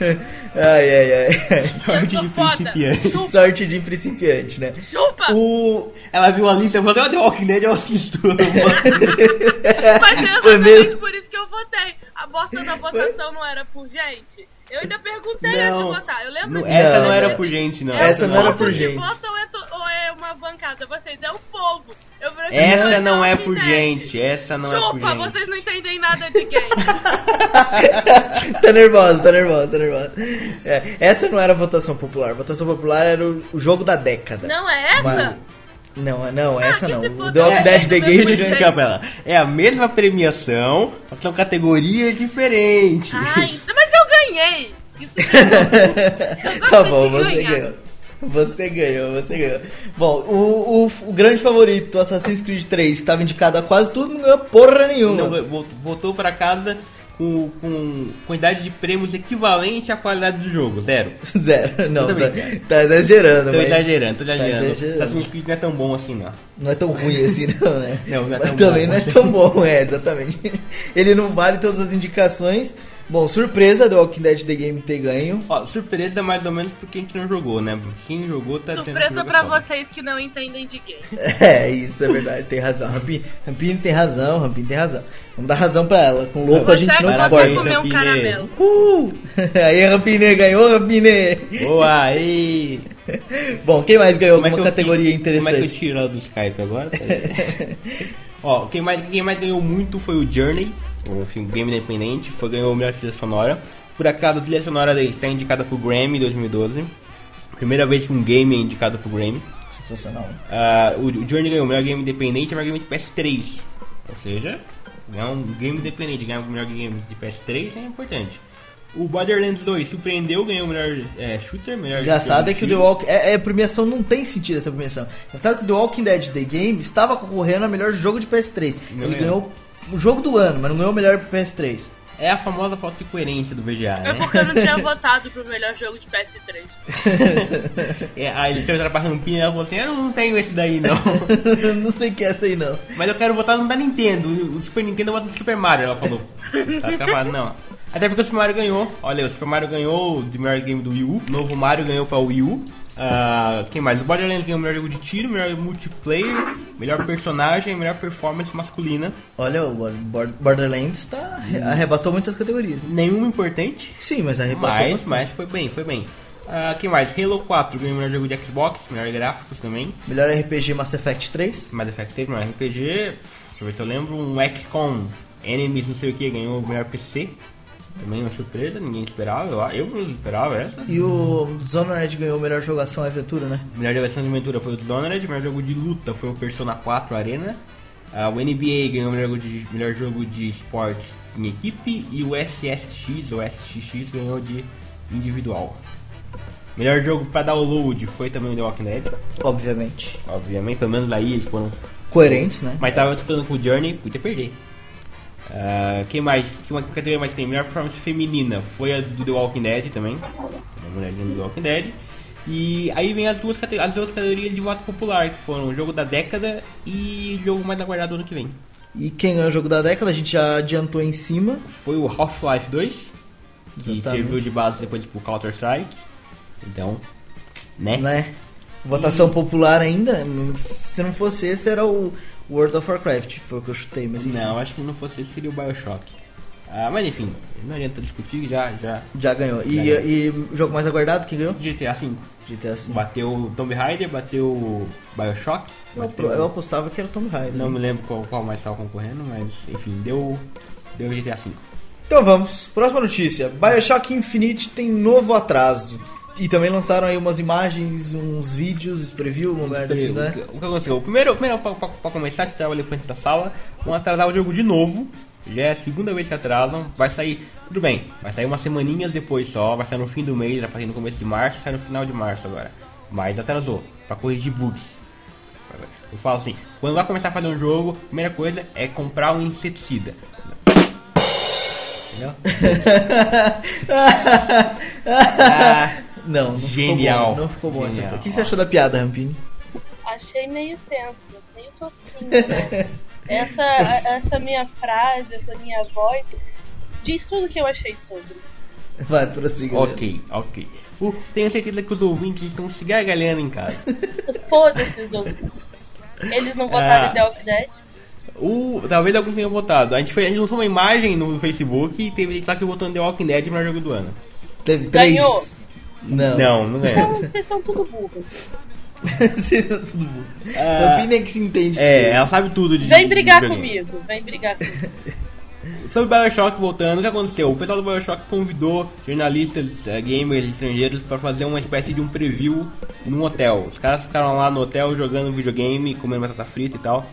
Ai, ai, ai. Sorte de foda. principiante. Chupa. Sorte de principiante, né? Chupa! O. Ela viu a lista e falou, "Ah, The Walking Dead eu assisto. Mas é exatamente mesmo? por isso que eu votei. A bosta da votação não era por gente. Eu ainda perguntei antes de Não. votar. Eu lembro Não, disso. essa não Não, era não. por gente, não. Essa não era por gente. vota ou é, to- ou é uma bancada? Vocês, é o povo. Eu falei, Essa "Não, é por ideia." gente. Essa não é por Chupa, gente. vocês não entendem nada de game. tá nervosa, tá nervosa, tá nervosa. É, essa não era a votação popular. A votação popular era o, o jogo da década. Não é essa? Mas- Não, não, essa que não. O. The Walking É, Dead The é, Game Deixa eu Gente. explicar pra ela. É a mesma premiação, só que são categorias diferentes. Ai, mas eu ganhei. Isso. Eu Tá bom, de você ganhou. Você ganhou, você ganhou. Bom, o, o, o grande favorito, Assassin's Creed 3, que estava indicado a quase tudo, não ganhou porra nenhuma. Não, vol- voltou pra casa com, com quantidade de prêmios equivalente à qualidade do jogo, zero. Zero. Não, tá, tá exagerando. Tô mas exagerando, tô tá exagerando. exagerando. Assassin's Creed não é tão bom assim, não. Não é tão ruim assim, não, né? Não, não é Mas tão também bom. não é tão bom, é, exatamente. Ele não vale todas as indicações. Bom, surpresa do Walking Dead The Game ter ganho. Ó, surpresa mais ou menos porque a gente não jogou, né? Quem jogou tá tendo Surpresa pra foda. vocês que não entendem de game. É, isso é verdade, tem razão. Rampini, Rampini tem razão, Rampini tem razão. Vamos dar razão pra ela. Com louco a Você gente não discorda. comer um caramelo. Uh! Aí, Rampini, ganhou, Rampini. Boa, aí! Bom, quem mais ganhou Como é alguma eu categoria tiro- Como é que eu interessante? tiro ela do Skype agora? Ó, quem mais, quem mais ganhou muito foi o Journey, um filme game independente, foi ganhou a melhor trilha sonora. Por acaso, a trilha sonora dele está indicada pro Grammy 2012. Primeira vez que um game é indicado pro Grammy. Sensacional. Ah, o, o Journey ganhou o melhor game independente e o melhor game de PS3. Ou seja, ganhar um game independente, ganhar o melhor game de PS3 é importante. O Borderlands 2 surpreendeu, ganhou o melhor é, shooter, melhor Engraçado é que o The. Walking é, é, premiação não tem sentido essa premiação. Engraçado que o The Walking Dead The Game estava concorrendo a melhor jogo de PS3. Não Ele ganhou. ganhou o jogo do ano, mas não ganhou o melhor PS3. É a famosa falta de coerência do VGA, É né? porque eu não tinha votado pro melhor jogo de PS3. É, aí ele perguntaram pra Rampinha e ela falou assim: Eu não tenho esse daí não. não sei que é essa aí não. Mas eu quero votar no da Nintendo. O Super Nintendo eu voto no Super Mario. Ela falou: Tá escapado, não. Até porque o Super Mario ganhou. Olha, o Super Mario ganhou de melhor game do Wii U. O novo Mario ganhou pra Wii U. Ah, quem mais? O Borderlands ganhou o melhor jogo de tiro, melhor multiplayer, melhor personagem, melhor performance masculina. Olha, o Bor- Borderlands tá, arrebatou muitas categorias. Nenhuma importante, Sim, mas arrebatou mas, bastante. mas foi bem, foi bem. Ah, quem mais? Halo 4 ganhou o melhor jogo de Xbox, melhor gráficos também. Melhor RPG Mass Effect 3. Mass Effect 3, melhor RPG. Deixa eu ver se eu lembro. Um XCOM Enemies, não sei o que, ganhou o melhor PC. Também uma surpresa, ninguém esperava. Eu, eu não esperava essa. E o Dishonored ganhou melhor jogo ação e aventura, né? Melhor jogação de aventura foi o Dishonored, melhor jogo de luta foi o Persona 4 Arena. Ah, o NBA ganhou o melhor jogo, de, melhor jogo de esportes em equipe. E o SSX, ou SXX, ganhou de individual. Melhor jogo para download foi também o The Walking Dead. Obviamente. Obviamente, pelo menos aí eles foram Coerentes, né? Mas tava disputando com o Journey, podia perder. Ah, quem mais? Que uma categoria mais tem? Melhor performance feminina foi a do The Walking Dead também. Uma mulher do The Walking Dead. E aí vem as duas as outras categorias de voto popular, que foram o jogo da década e o jogo mais aguardado do ano que vem. E quem ganhou o jogo da década, a gente já adiantou em cima. Foi o Half-Life 2, que Exatamente. serviu de base depois pro Counter-Strike. Então, né? né? Votação popular ainda. Se não fosse esse, era o World of Warcraft. Foi o que eu chutei, mas enfim, Não, acho que não fosse esse seria o Bioshock. Ah, mas enfim, não adianta discutir, já, já. já ganhou. E, Já ganhou. e o jogo mais aguardado, quem ganhou? GTA V. GTA V. Bateu o Tomb Raider, bateu o Bioshock. Eu, bateu- eu apostava que era o Tomb Raider. Não me lembro qual, qual mais estava concorrendo, mas enfim, deu, deu GTA V. Então vamos, próxima notícia. Bioshock Infinite tem novo atraso. E também lançaram aí umas imagens, uns vídeos, preview, uma merda assim, o, né? o que aconteceu? O primeiro, primeiro pra, pra- pra começar, que ali frente da sala, vão atrasar o jogo de novo. Já é a segunda vez que atrasam. Vai sair, tudo bem, vai sair umas semaninhas depois só. Vai sair no fim do mês, vai sair no começo de março, sai no final de março agora. Mas atrasou, pra corrigir bugs. Eu falo assim, quando vai começar a fazer um jogo, a primeira coisa é comprar um inseticida. Entendeu? Ah, Não, não Genial. ficou bom. Não ficou bom essa Genial. O que você achou da piada, Rampini? Achei meio tenso, meio tosquinho. né? essa, a- essa minha frase, essa minha voz, diz tudo que eu achei sobre. Vai, prossiga. ok, ok. Uh, tenho certeza que os ouvintes estão se gargalhando em casa. Foda-se os ouvintes. Eles não votaram Ah. em The Walking Dead? O, talvez alguns tenham votado. A gente, foi, a gente lançou uma imagem no Facebook e teve gente lá que votou no The Walking Dead no jogo do ano. Teve três. Ganhou. Não. Não, não Então, ganhou. vocês são tudo burros. Seria tudo bom. Ah, Rampini é que se entende. É, ela sabe tudo de Vem brigar de comigo, vem brigar comigo. Sobre o Bioshock, voltando, o que aconteceu? O pessoal do Bioshock convidou jornalistas, eh, gamers estrangeiros para fazer uma espécie de um preview num hotel. Os caras ficaram lá no hotel jogando videogame, comendo batata frita e tal.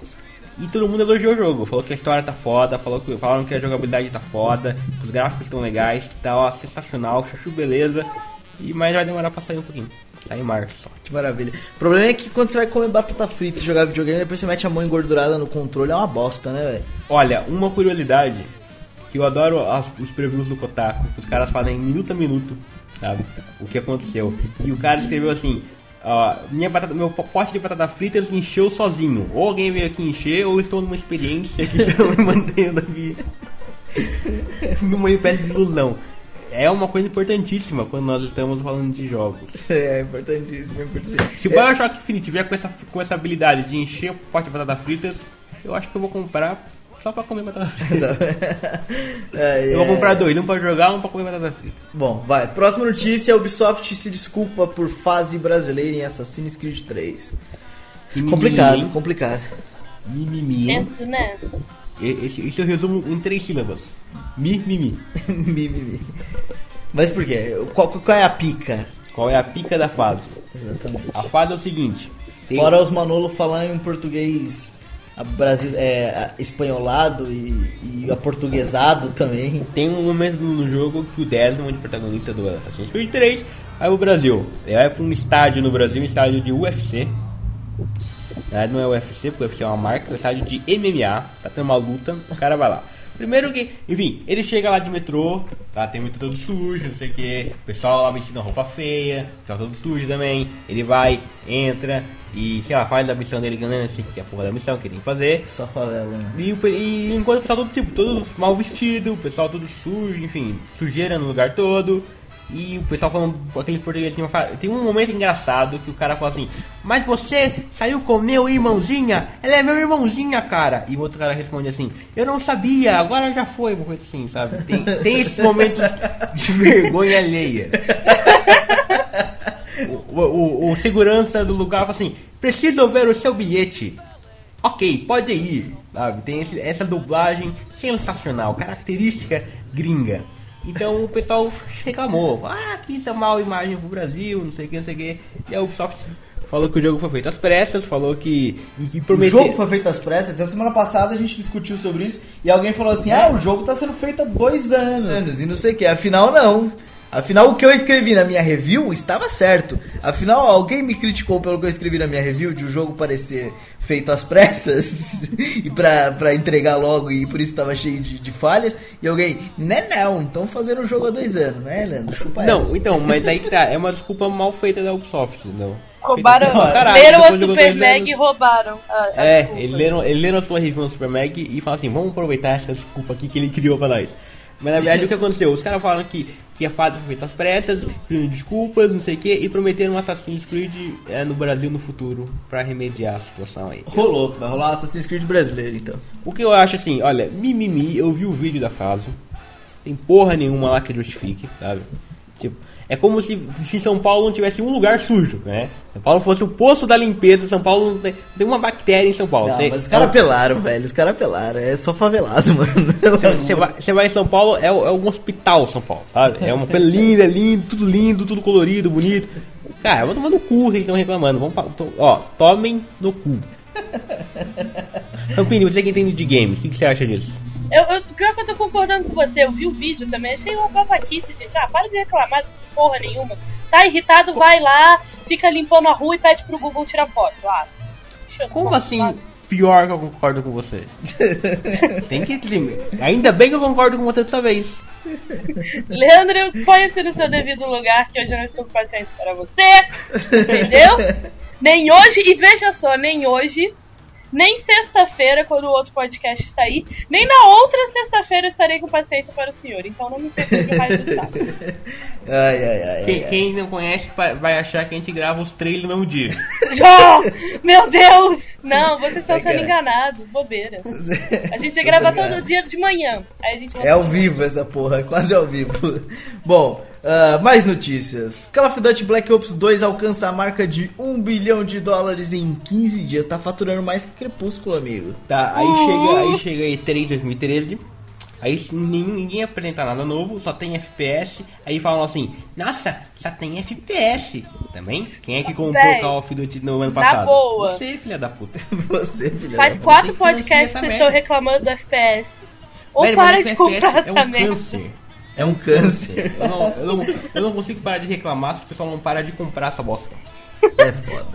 E todo mundo elogiou o jogo, falou que a história tá foda, falou que, falaram que a jogabilidade tá foda, que os gráficos estão legais, que tá ó, sensacional, chuchu beleza. E, mas vai demorar pra sair um pouquinho. Sai em março. Que maravilha. O problema é que quando você vai comer batata frita e jogar videogame, depois você mete a mão engordurada no controle, é uma bosta, né, velho? Olha, uma curiosidade, que eu adoro as- os previews do Kotaku, os caras fazem minuto a minuto, sabe? O que aconteceu. E o cara escreveu assim, ó, minha batata, meu pote de batata fritas encheu sozinho. Ou alguém veio aqui encher, ou estou numa experiência que estou me mantendo aqui. numa espécie de ilusão. É uma coisa importantíssima quando nós estamos falando de jogos. É importantíssimo, é importantíssimo. Se o Bioshock Infinite vier com essa, com essa habilidade de encher o pote de batata fritas, eu acho que eu vou comprar só pra comer batata frita. É, Eu vou é. comprar dois, um pra jogar, um pra comer batata frita. Bom, vai. Próxima notícia: a Ubisoft se desculpa por fase brasileira em Assassin's Creed 3. Complicado, complicado. Mimimi. hein? Penso, né? E- Esse, esse eu resumo em três sílabas. Mimimi. Mimimi. Mas por quê? Qual, qual é a pica? Qual é a pica da fase? Exatamente. A fase é o seguinte. tem- Fora os Manolo falar em português Brasil, é, espanholado e, e aportuguesado também. Tem um momento no jogo que o Desmond, protagonista do Assassin's Creed 3, vai pro Brasil. Ele vai pra um estádio no Brasil, um estádio de UFC. Na verdade não é UFC, porque o UFC é uma marca, é um estádio de MMA, tá tendo uma luta, o cara vai lá. Primeiro que, enfim, ele chega lá de metrô, tá, tem o metrô todo sujo, não sei o que, o pessoal lá vestindo roupa feia, o pessoal todo sujo também, ele vai, entra e, sei lá, faz a missão dele ganhando, que é a porra da missão que ele tem que fazer. Só favela, né? E, e enquanto o pessoal todo tipo, todo mal vestido, o pessoal todo sujo, enfim, sujeira no lugar todo. E o pessoal falando aquele português fa- tem um momento engraçado que o cara fala assim, mas você saiu com meu irmãozinha? Ela é meu irmãozinha, cara. E o outro cara responde assim, eu não sabia, agora já foi, uma coisa assim, sabe? Tem, tem esses momentos de vergonha alheia. O, o- o segurança do lugar fala assim: preciso ver o seu bilhete. Ok, pode ir. Sabe? Tem esse- essa dublagem sensacional, característica gringa. Então o pessoal reclamou: ah, que isso é mal imagem pro Brasil, não sei o que, não sei o que. E a Ubisoft falou que o jogo foi feito às pressas, falou que. E, e O prometeu. jogo foi feito às pressas, então semana passada a gente discutiu sobre isso e alguém falou assim: ah, o jogo tá sendo feito há dois anos e não sei o que. Afinal, não. Afinal, o que eu escrevi na minha review estava certo. Afinal, alguém me criticou pelo que eu escrevi na minha review de o jogo parecer feito às pressas e pra, pra entregar logo e por isso estava cheio de, de falhas. E alguém, né, não, estão fazendo o jogo há dois anos, né, Leandro? Chupa Não, essa. então, mas aí que tá, é uma desculpa mal feita da Ubisoft, não. Roubaram, Caralho, leram a Super Mag e roubaram. a- a É, desculpa. ele leram, ele leram a sua review no Super Mag e falaram assim, vamos aproveitar essa desculpa aqui que ele criou pra nós. Mas na verdade o que aconteceu? Os caras falaram que, que a fase foi feita às pressas, pedindo desculpas, não sei o que, e prometeram um Assassin's Creed é, no Brasil no futuro pra remediar a situação aí. Rolou, vai rolar Assassin's Creed brasileiro então. O que eu acho assim, olha, mimimi, eu vi o vídeo da fase, tem porra nenhuma lá que justifique, sabe? Tipo, é como se, se São Paulo não tivesse um lugar sujo, né? São Paulo fosse o poço da limpeza, São Paulo não tem, tem uma bactéria em São Paulo. Não, Você- mas os caras é apelaram, velho. Os caras apelaram. É só favelado, mano. Você vai, você vai em São Paulo, é, é um hospital São Paulo, sabe? É uma coisa linda, lindo, tudo lindo, tudo colorido, bonito. Cara, vou tomar no cu eles estão reclamando. Vamos, to- ó, tomem no cu. Campini, você que entende de games, o que, que você acha disso? Eu, eu, pior que eu tô concordando com você, eu vi o vídeo também, achei uma babaquice, gente. Ah, para de reclamar de porra nenhuma. Tá irritado, vai lá, fica limpando a rua e pede pro Google tirar foto. Ah, Como assim, pior que eu concordo com você? Tem que. Ainda bem que eu concordo com você dessa vez. Leandro, põe-se no seu devido lugar, que hoje eu não estou paciência para você. Entendeu? nem hoje, e veja só, nem hoje, nem sexta-feira, quando o outro podcast sair, nem na outra sexta-feira eu estarei com paciência para o senhor. Então não me pergunte o raio do. Ai, ai, ai. Quem, ai, quem não conhece vai achar que a gente grava os três no dia. Jó! Meu Deus! Não, vocês estão sendo enganados, bobeira. A gente ia gravar todo dia de manhã. Aí a gente É ao vivo essa porra, é quase ao vivo. Bom, ah, mais notícias. Call of Duty Black Ops 2 alcança a marca de 1 bilhão de dólares em 15 dias. Tá faturando mais que Crepúsculo, amigo. Tá, aí chega, aí chega aí 3 2013. Aí ninguém, ninguém apresenta nada novo, só tem FPS. Aí falam assim: Nossa, só tem FPS. Também? Quem é que comprou Call of Duty no ano na passado? boa. Você, filha da puta. Você, filha Faz da puta. quatro Você financia podcasts que vocês estão reclamando do FPS. Ou Velho, para de FPS comprar é essa um merda. câncer. É um câncer. Eu não, eu, não, eu não consigo parar de reclamar se o pessoal não para de comprar essa bosta. É foda.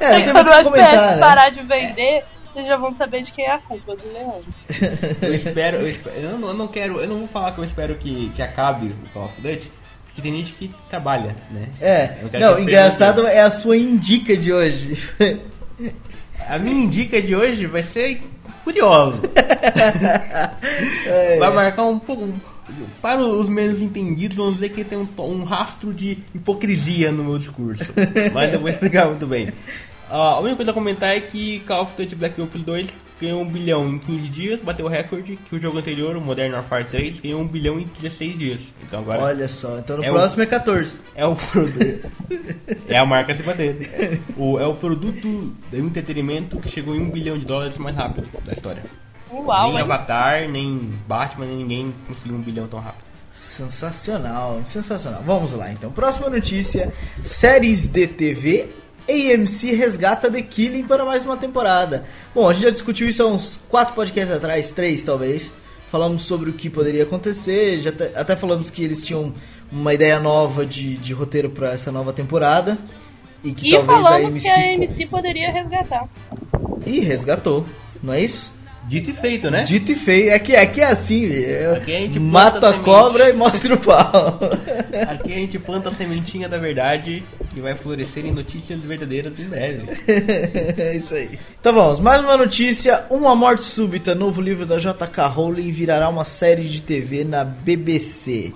É, não tem muito o Quando que comentar, né? parar de vender, vocês já vão saber de quem é a culpa do Leandro. Eu espero, eu, espero- eu não, eu não quero, eu não vou falar que eu espero que, que acabe o Call of Duty, porque tem gente que trabalha, né? É, não, que engraçado é a sua indica de hoje. A minha dica de hoje vai ser curiosa. É, Vai marcar um pouco. Para os menos entendidos, vamos dizer que tem um, um rastro de hipocrisia no meu discurso. Mas eu vou explicar muito bem. Ah, a única coisa a comentar é que Call of Duty Black Ops 2 ganhou 1 bilhão em 15 dias, bateu o recorde que o jogo anterior, o Modern Warfare 3, ganhou 1 bilhão em 16 dias. Então agora Olha só, então no É o- próximo é 14. é o produto. é a marca se bater. O, é o produto do entretenimento que chegou em 1 bilhão de dólares mais rápido da história. Uau, nem mas Avatar, nem Batman, nem ninguém conseguiu 1 bilhão tão rápido. Sensacional, sensacional. Vamos lá então. Próxima notícia: séries de TV. AMC resgata The Killing para mais uma temporada. Bom, a gente já discutiu isso há uns quatro podcasts atrás, três talvez. Falamos sobre o que poderia acontecer, já até, até falamos que eles tinham uma ideia nova de, de roteiro para essa nova temporada. E que E talvez a falamos AMC. que a AMC poderia resgatar. Ih, resgatou, não é isso? Dito e feito, né? Dito e feio. Aqui, aqui é assim, eu Aqui a gente mato planta a semente. cobra e mostro o pau. Aqui a gente planta a sementinha da verdade que vai florescer em notícias verdadeiras em breve. é isso aí. Então vamos, mais uma notícia. Uma morte súbita, novo livro da JK Rowling virará uma série de TV na BBC.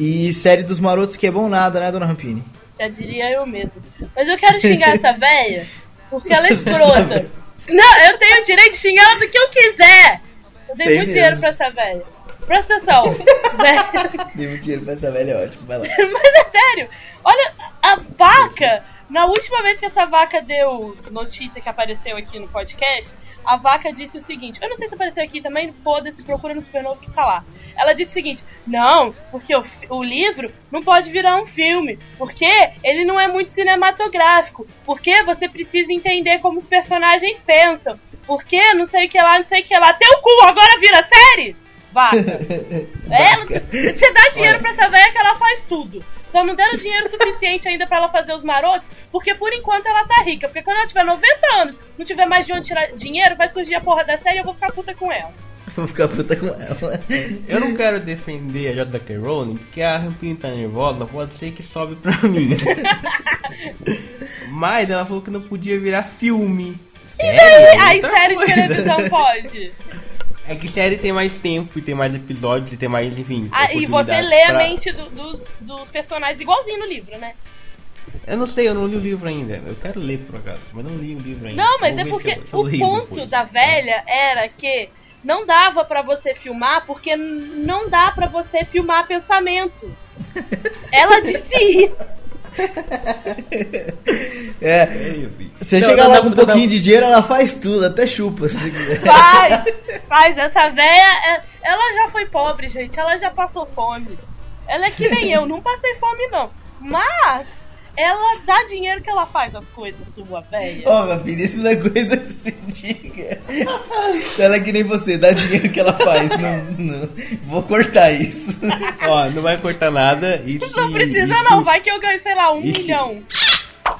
E série dos marotos que é bom nada, né, dona Rampini? Já diria eu mesmo. Mas eu quero xingar essa véia porque ela é escrota. Não, eu tenho o direito de xingar ela do que eu quiser. Eu dei Tem muito mesmo. dinheiro pra essa véia. Presta atenção. Dei muito dinheiro pra essa velha, é ótimo, vai lá. Mas é sério. Olha, a vaca. Na última vez que essa vaca deu notícia que apareceu aqui no podcast, a vaca disse o seguinte: eu não sei se apareceu aqui também, foda-se, procura no Supernovo que tá lá. Ela disse o seguinte: não, porque o, o livro não pode virar um filme, porque ele não é muito cinematográfico, porque você precisa entender como os personagens pensam, porque não sei o que lá, não sei o que lá. Teu cu agora vira série? Vaca. Ela, você dá dinheiro pra essa velha que ela faz tudo. Só não deram dinheiro suficiente ainda pra ela fazer os marotos, porque por enquanto ela tá rica. Porque quando ela tiver 90 anos, não tiver mais de onde tirar dinheiro, vai surgir a porra da série e eu vou ficar puta com ela. Vou ficar puta com ela. Eu não quero defender a J.K. Rowling, porque a Rampini tá nervosa, pode ser que sobe pra mim. Mas ela falou que não podia virar filme. Sério? Aí, Outra série de televisão pode. É que série tem mais tempo e tem mais episódios e tem mais, enfim. Ah, e você lê a pra- mente do- dos, dos personagens igualzinho no livro, né? Eu não sei, eu não li o livro ainda. Eu quero ler por acaso, mas não li o livro ainda. Não, mas Vou é porque eu- o ponto depois. da velha era que não dava pra você filmar porque não dá pra você filmar pensamento. Ela disse isso. É. Você Não, chega não, lá não, com um não, pouquinho não. de dinheiro, ela faz tudo, até chupa se quiser. Faz, faz. Essa véia, é- ela já foi pobre, gente. Ela já passou fome. Ela é que nem eu, não passei fome, não. Mas ela dá dinheiro que ela faz as coisas, sua véia. Ó, oh, filha, isso não é coisa que se diga. Ela é que nem você, dá dinheiro que ela faz. Não, não. Vou cortar isso. Ó, não vai cortar nada. E se, Não precisa isso- não, vai que eu ganho, sei lá, um isso- milhão.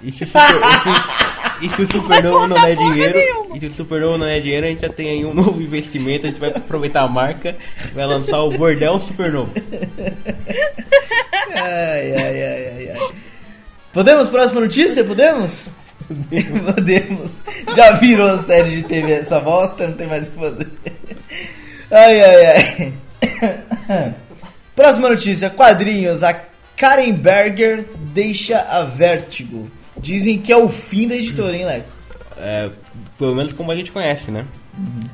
E se o super, e se- e se o Supernova não é dinheiro, nenhuma. e se o Supernova não é dinheiro, a gente já tem aí um novo investimento, a gente vai aproveitar a marca, vai lançar o Bordel Supernova. Ai, ai, ai, ai, ai. Podemos? Próxima notícia? Podemos? Podemos. Já virou a série de TV essa bosta, não tem mais o que fazer. Ai, ai, ai. Próxima notícia: quadrinhos. A Karen Berger deixa a Vertigo. Dizem que é o fim da editora, hein, Leco? É, pelo menos como a gente conhece, né?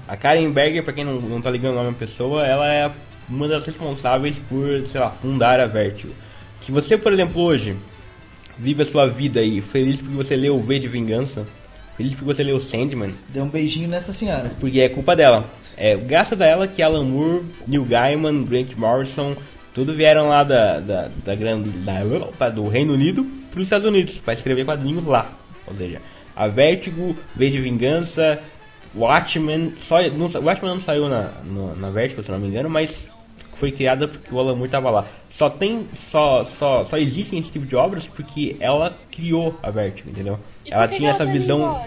A Karen Berger, pra quem não, não tá ligando o nome da pessoa, ela é uma das responsáveis por, sei lá, fundar a Vertigo. Se você, por exemplo, hoje vive a sua vida aí feliz porque você leu o V de Vingança, feliz porque você leu Sandman, Dê um beijinho nessa senhora. porque é culpa dela. É graças a ela que Alan Moore, Neil Gaiman, Grant Morrison, tudo vieram lá da, da, da grande, da Europa, do Reino Unido para os Estados Unidos para escrever quadrinhos lá. Ou seja, a Vertigo, V de Vingança, Watchmen, só, não, Watchmen não saiu na, no- na Vertigo, se não me engano, mas foi criada porque o Alan Moore tava lá. Só tem, só, só, só existem esse tipo de obras porque ela criou a Vertigo, entendeu? E ela tinha que essa ela tá visão.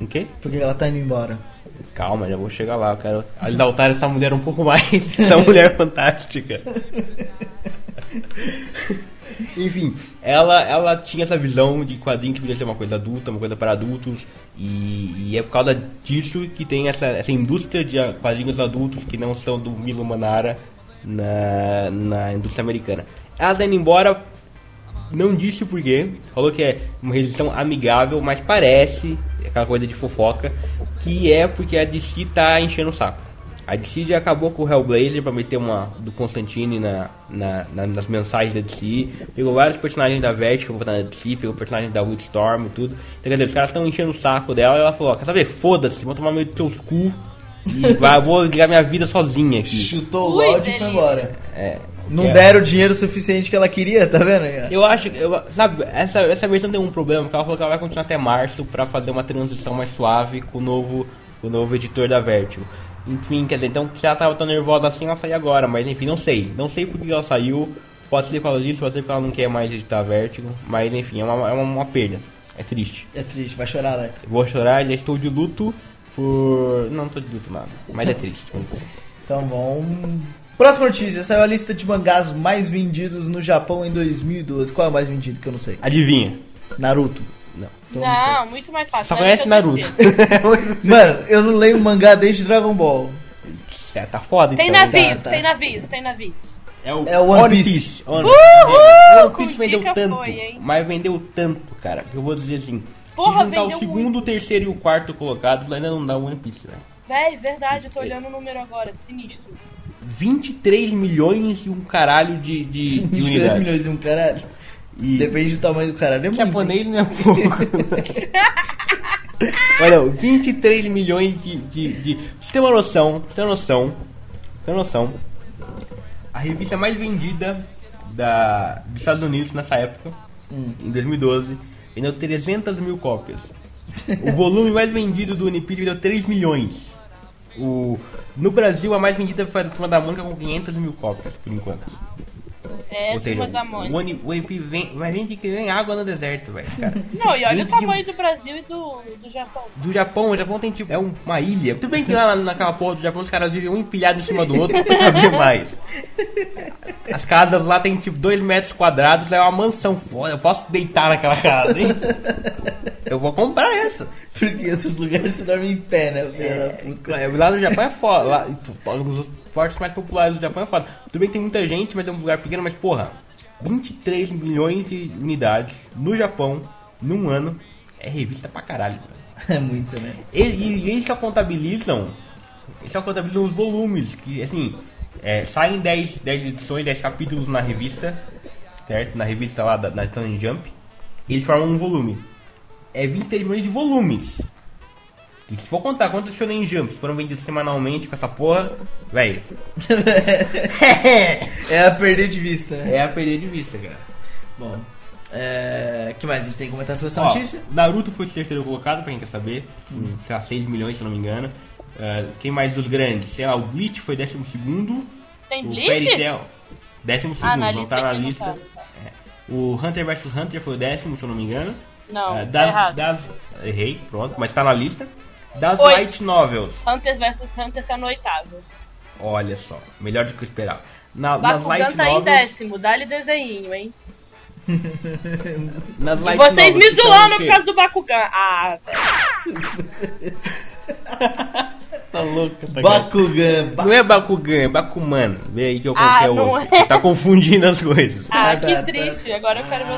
O quê? Porque ela tá indo embora. Calma, já vou chegar lá. Eu quero exaltar essa mulher um pouco mais. essa mulher fantástica. Enfim, ela, ela tinha essa visão de quadrinho que podia ser uma coisa adulta, uma coisa para adultos. E, e é por causa disso que tem essa, essa indústria de quadrinhos adultos que não são do Milo Manara na, na indústria americana. Ela tá indo embora não disse o porquê, falou que é uma reedição amigável, mas parece, aquela coisa de fofoca, que é porque a DC tá enchendo o saco. A DC já acabou com o Hellblazer pra meter uma do Constantine na, na, na- nas mensagens da DC, pegou vários personagens da Vertigo pra botar na DC, pegou personagens da Wildstorm e tudo. Então, quer dizer, os caras estão enchendo o saco dela e ela falou, ó, quer saber, foda-se, vou tomar meio dos seus cu e vai, vou ligar minha vida sozinha aqui. Chutou o Ui, balde e foi embora. É, Não que é- deram o dinheiro suficiente que ela queria, tá vendo? Eu acho, eu, sabe, essa, essa versão tem um problema, porque ela falou que ela vai continuar até março pra fazer uma transição mais suave com o novo, o novo editor da Vertigo. Enfim, quer dizer, então se ela tava tão nervosa assim, ela saiu agora, mas enfim, não sei. Não sei por que ela saiu, pode ser por causa disso, pode ser porque ela não quer mais editar a Vertigo, mas enfim, é uma, é uma, uma perda. É triste. É triste, vai chorar, né? Vou chorar, já estou de luto por. Não, tô de luto nada, mas é triste. Então bom. Próxima notícia, saiu a lista de mangás mais vendidos no Japão em 2012. Qual é o mais vendido que eu não sei? Adivinha? Naruto. Não. Então, não. Não, muito mais fácil. Só conhece Naruto. Mano, eu não leio mangá desde Dragon Ball. É, tá foda Tem então. navios, tá, tá. tem navios, tem navios. É o, É o One Piece. One, Uhul! One Piece vendeu tanto, foi, mas vendeu tanto, cara. que Eu vou dizer assim, Porra, se juntar o segundo, o terceiro e o quarto colocados, ainda não dá One Piece, velho. Véi, verdade, eu tô olhando o número agora, sinistro. 23 milhões e um caralho de, de, de 23 unidades. milhões de um caralho. E Depende do tamanho do caralho. É muito. japonês não é pouco. Mas não, 23 milhões de, de, de... Pra você ter uma noção, pra você ter uma noção, pra você ter uma noção, a revista mais vendida da, dos Estados Unidos nessa época, em 2012, vendeu 300 mil cópias. O volume mais vendido do Piece vendeu 3 milhões. O, no Brasil, a mais vendida foi a Turma da Mônica com 500 mil cópias, por enquanto. É, Ou seja, o. One, o One Piece vem, mas vende que nem água no deserto, velho, cara. Não, e olha o Vende de- tamanho do Brasil e do, do Japão. do Japão, o Japão tem tipo, é um- uma ilha. Tudo bem que lá na- naquela porra do Japão os caras vivem um empilhado em cima do outro pra caber mais. As casas lá tem tipo 2 metros quadrados, é uma mansão foda. Eu posso deitar naquela casa, hein? Eu vou comprar essa. Porque outros lugares você dorme em pé, né? puta? Claro, Lá no Japão é foda. Lá, dos portos mais populares do Japão é foda. Tudo bem que tem muita gente, mas é um lugar pequeno, mas porra, 23 milhões de unidades no Japão, num ano, é revista pra caralho. É muito, né? E, e, e eles só contabilizam. Eles só contabilizam os volumes, que assim, é, saem 10, 10 edições, 10 capítulos na revista, certo? Na revista lá da, da Shonen Jump, eles formam um volume. É 23 milhões de volumes. E se for contar quantos Shonen Jumps foram vendidos semanalmente com essa porra, velho, É a perder de vista, né? é a perder de vista, cara. Bom. É... que mais? A gente tem que comentar sobre essa Ó, notícia? Naruto foi o terceiro colocado, pra quem quer saber. Com, sei lá, 6 milhões, se eu não me engano. É, quem mais dos grandes? Sei lá, o Bleach foi décimo segundo. Tem O Bleach? Fairy Tail, décimo Ah, segundo, na não tá na lista. tá, tá. É. O Hunter vs Hunter foi o décimo, se eu não me engano. Não, tá das, errado. das- Errei, pronto, mas tá na lista. Das Oi. Light Novels, Hunters vs Hunter tá no oitavo. olha só, melhor do que eu esperava. Na, nas Bakugan Light tá em Novels, décimo, dá-lhe desenho, hein? nas E Light vocês Novels, me são zoando o por causa do Bakugan. Ah, velho. Tá louca, tá Bakugan. Não é Bakugan, é Bakuman. Vê aí que eu Ah, qualquer não outro. é. Tá confundindo as coisas. Ah, Ah, que tá, triste. Agora eu quero ver o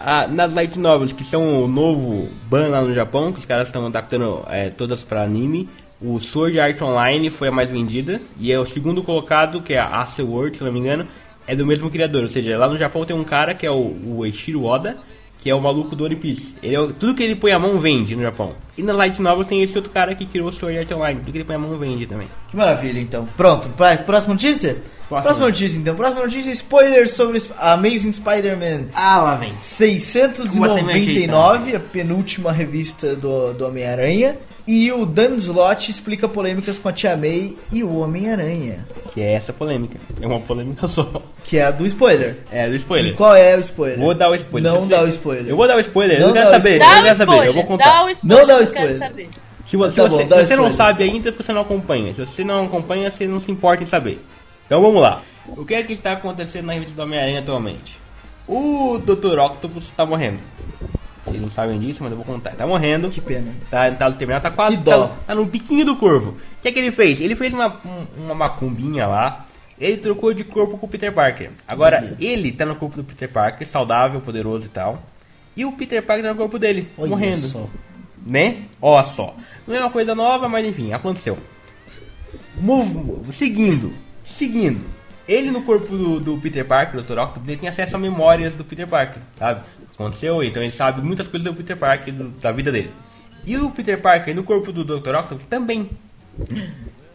desenho. Ah, nas light novels, que são o novo ban lá no Japão, que os caras estão adaptando é, todas pra anime. O Sword Art Online foi a mais vendida. E é o segundo colocado, que é a Ace World, se não me engano, é do mesmo criador. Ou seja, lá no Japão tem um cara que é o, o Eiichiro Oda, que é o maluco do One Piece. Ele é tudo que ele põe a mão vende no Japão. E na light novels tem esse outro cara que criou o Sword Art Online. Tudo que ele põe a mão vende também. Que maravilha, então. Pronto, pra, próxima notícia? Próxima. Próxima notícia, então. Próxima notícia, spoilers sobre Amazing Spider-Man. Ah, lá vem. 699, a penúltima revista do, do Homem-Aranha. E o Dan Slott explica polêmicas com a Tia May e o Homem-Aranha, Que é essa polêmica. É uma polêmica só. que é a do spoiler. É, do spoiler. E qual é o spoiler? Vou dar o spoiler. Não dá o spoiler. Eu vou dar o spoiler, eu Não não quero saber. spoiler. Eu não quero saber, eu vou spoiler, contar. dá o spoiler. Não dá o eu quero spoiler. saber. Se você, Tá bom, se você não spoiler. sabe ainda, porque você não acompanha. Se você não acompanha, você não se importa em saber. Então vamos lá. O que é que está acontecendo na revista do Homem-Aranha atualmente? O Dr. Octopus está morrendo. Vocês não sabem disso, mas eu vou contar. Tá morrendo. Que pena. Tá, tá terminado, tá quase. Que dó. Tá, tá no biquinho do corvo. O que é que ele fez? Ele fez uma, um- uma macumbinha lá. Ele trocou de corpo com o Peter Parker. Agora, ele tá no corpo do Peter Parker, saudável, poderoso e tal. E o Peter Parker tá no corpo dele, Olha morrendo. só. Né? Ó só. Não é uma coisa nova, mas enfim, aconteceu. Move, seguindo, seguindo. Ele no corpo do, do Peter Parker, Dr. Octopus, ele tem acesso a memórias do Peter Parker, sabe? Aconteceu, então ele sabe muitas coisas do Peter Parker, do- da vida dele. E o Peter Parker no corpo do Dr. Octopus também.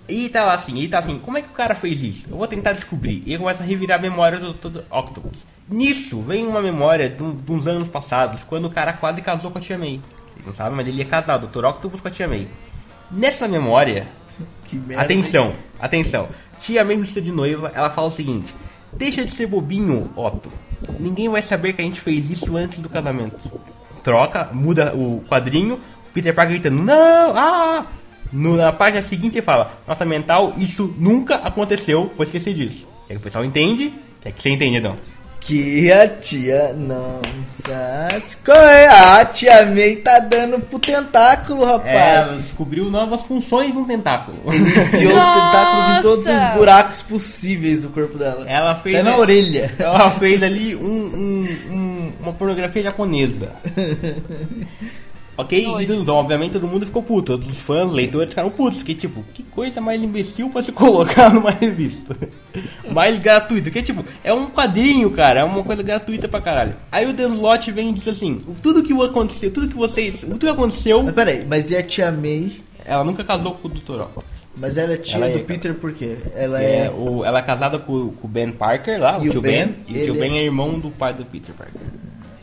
E tá lá assim, e tá assim, como é que o cara fez isso? Eu vou tentar descobrir. E começa a revirar a memória do Dr. Octopus. Nisso, vem uma memória de, de uns anos passados, quando o cara quase casou com a Tia May. Não sabem, mas ele ia casar, o Dr. Octopus com a Tia May. Nessa memória, Que merda. Atenção, atenção. Tia vestida de noiva, ela fala o seguinte: Deixa de ser bobinho, Otto. Ninguém vai saber que a gente fez isso antes do casamento. Troca, muda o quadrinho, Peter Parker gritando: Não! Ah! No- na página seguinte ele fala: Nossa mental, isso nunca aconteceu, vou esquecer disso. Quer que o pessoal entende? Quer que você entenda, então? Que a tia não sabe. Qual é? A tia May tá dando pro tentáculo, rapaz. É, ela descobriu novas funções no tentáculo. Enfiou os tentáculos em todos os buracos possíveis do corpo dela. Ela fez. Até na orelha. Ela fez ali um, um- um- uma pornografia japonesa. ok? E tudo, então, obviamente todo mundo ficou puto. Todos os fãs, leitores ficaram putos. Porque, tipo, que coisa mais imbecil pra se colocar numa revista. mais gratuito. Que, tipo, é um quadrinho, cara. É uma coisa gratuita pra caralho. Aí o Dan Slott vem e diz assim: tudo que aconteceu, tudo que vocês. Tudo que aconteceu. Mas peraí, mas e a tia May? Ela nunca casou com o Dr. Octopus. Mas ela é tia Ela é, do. Peter por quê? Ela É, é. o, ela é casada com, com o Ben Parker lá, o E o tio Ben, Ben. e o tio ele Ben é irmão do pai do Peter Parker.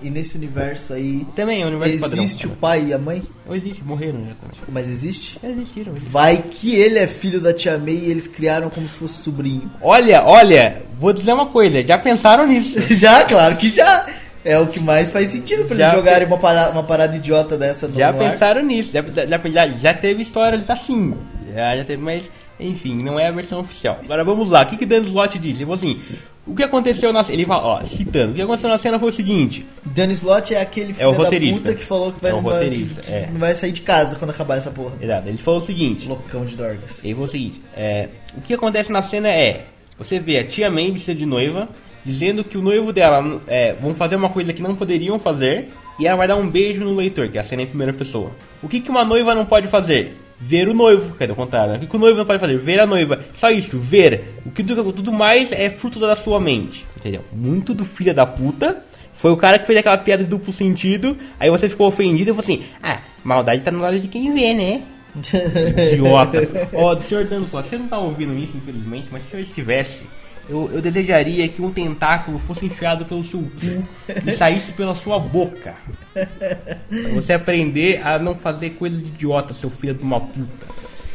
E nesse universo aí. Também é um universo padrão. Existe o pai e a mãe? Não existe, morreram já também. Mas existe? Existiram. existiram. Vai que ele é filho da tia May e eles criaram como se fosse sobrinho. Olha, olha, vou dizer uma coisa, já pensaram nisso? já, claro que já. É o que mais faz sentido pra Já eles jogarem uma parada, uma parada idiota dessa no já ar. pensaram nisso, já, já, já, já teve histórias assim. Já, já teve, mas enfim, não é a versão oficial. Agora vamos lá, o que que Dan Slott diz? Ele falou assim, o que aconteceu na Ele fala, ó, citando, o que aconteceu na cena foi o seguinte, Danny Slott é aquele filho É o da roteirista. puta que falou que vai, É o não vai- roteirista, que- é. que não vai sair de casa quando acabar essa porra. exato, ele falou o seguinte, Loucão de dorgas. Ele falou o seguinte: é, o que acontece na cena é: você vê a tia May vestida de noiva, dizendo que o noivo dela é, vão fazer uma coisa que não poderiam fazer, e ela vai dar um beijo no leitor, que é a cena em primeira pessoa. O que, que uma noiva não pode fazer? Ver o noivo, quer dizer, o contrário. né? O que, o noivo não pode fazer? Ver a noiva. Só isso, ver. O que tudo, mais é fruto da sua mente. Entendeu? Muito do filho da puta. Foi o cara que fez aquela piada de duplo sentido, aí você ficou ofendido e falou assim: Ah, maldade tá no lado de quem vê, né? Idiota. Ó, do senhor dando só, você não tá ouvindo isso, infelizmente, mas se senhor estivesse, eu, eu desejaria que um tentáculo fosse enfiado pelo seu cu e saísse pela sua boca. Pra você aprender a não fazer coisas de idiota, seu filho de uma puta.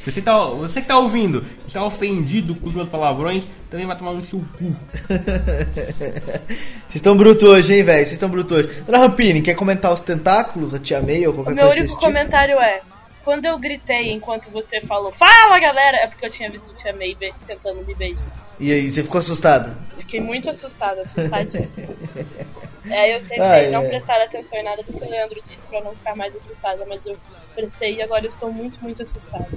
Você, tá, você que tá ouvindo, está ofendido com os meus palavrões, também vai tomar no seu cu. Vocês estão brutos hoje, hein, velho? Vocês estão brutos hoje. Dona Rampini, quer comentar os tentáculos, a tia May ou qualquer O meu coisa único desse tipo? comentário é: quando eu gritei enquanto você falou, fala galera, é porque eu tinha visto o Tia May tentando me beijar. E aí, você ficou assustado? Fiquei muito assustada, assustadíssima. é, eu tentei Ai, não ai. prestar atenção em nada do que o Leandro disse pra não ficar mais assustada, mas eu prestei e agora eu estou muito, muito assustada.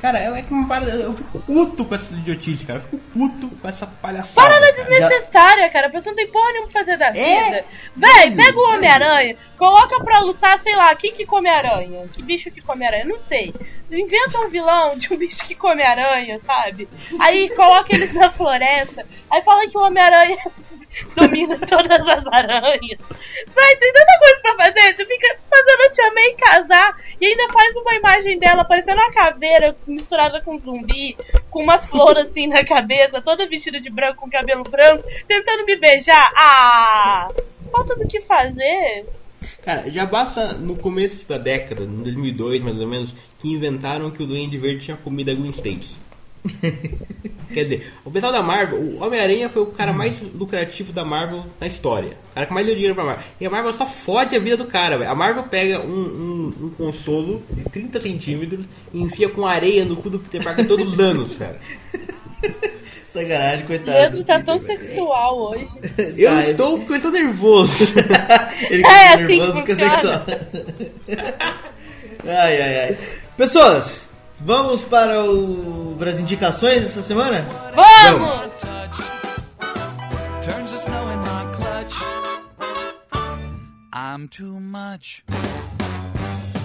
Cara, é que uma parada- eu fico puto com essa idiotice, cara. Eu fico puto com essa palhaçada. Parada cara. desnecessária, cara. A pessoa não tem porra nenhuma pra fazer da É? vida. Véi, pega o Homem-Aranha, coloca pra lutar, sei lá, quem que come aranha? Que bicho que come aranha? Não sei. Inventa um vilão de um bicho que come aranha, sabe? Aí coloca eles na floresta, aí fala que o Homem-Aranha domina todas as aranhas. Véi, tem tanta coisa pra fazer. Você fica fazendo a Tia May casar e ainda faz uma imagem dela parecendo uma caveira misturada com zumbi, com umas flores assim na cabeça, toda vestida de branco, com cabelo branco, tentando me beijar. Ah! Falta do que fazer. Cara, já basta no começo da década, em 2002 mais ou menos, que inventaram que o Duende Verde tinha comido a Gwen Stacy. Quer dizer, o pessoal da Marvel, o Homem-Aranha foi o cara mais lucrativo da Marvel na história. O cara que mais deu dinheiro pra Marvel. E a Marvel só fode a vida do cara, velho. A Marvel pega um, um, um consolo de 30 centímetros e enfia com areia no cu do Peter Parker todos os anos, cara. Sacanagem, coitado. Leandro tá tão velho. sexual hoje. Eu Ah, estou porque eu estou nervoso. Ele É, fica assim nervoso fica funciona. sexual. ai, ai, ai. Pessoas, vamos para o, para as indicações dessa semana? Vamos! Turns the snow in my clutch. I'm too much.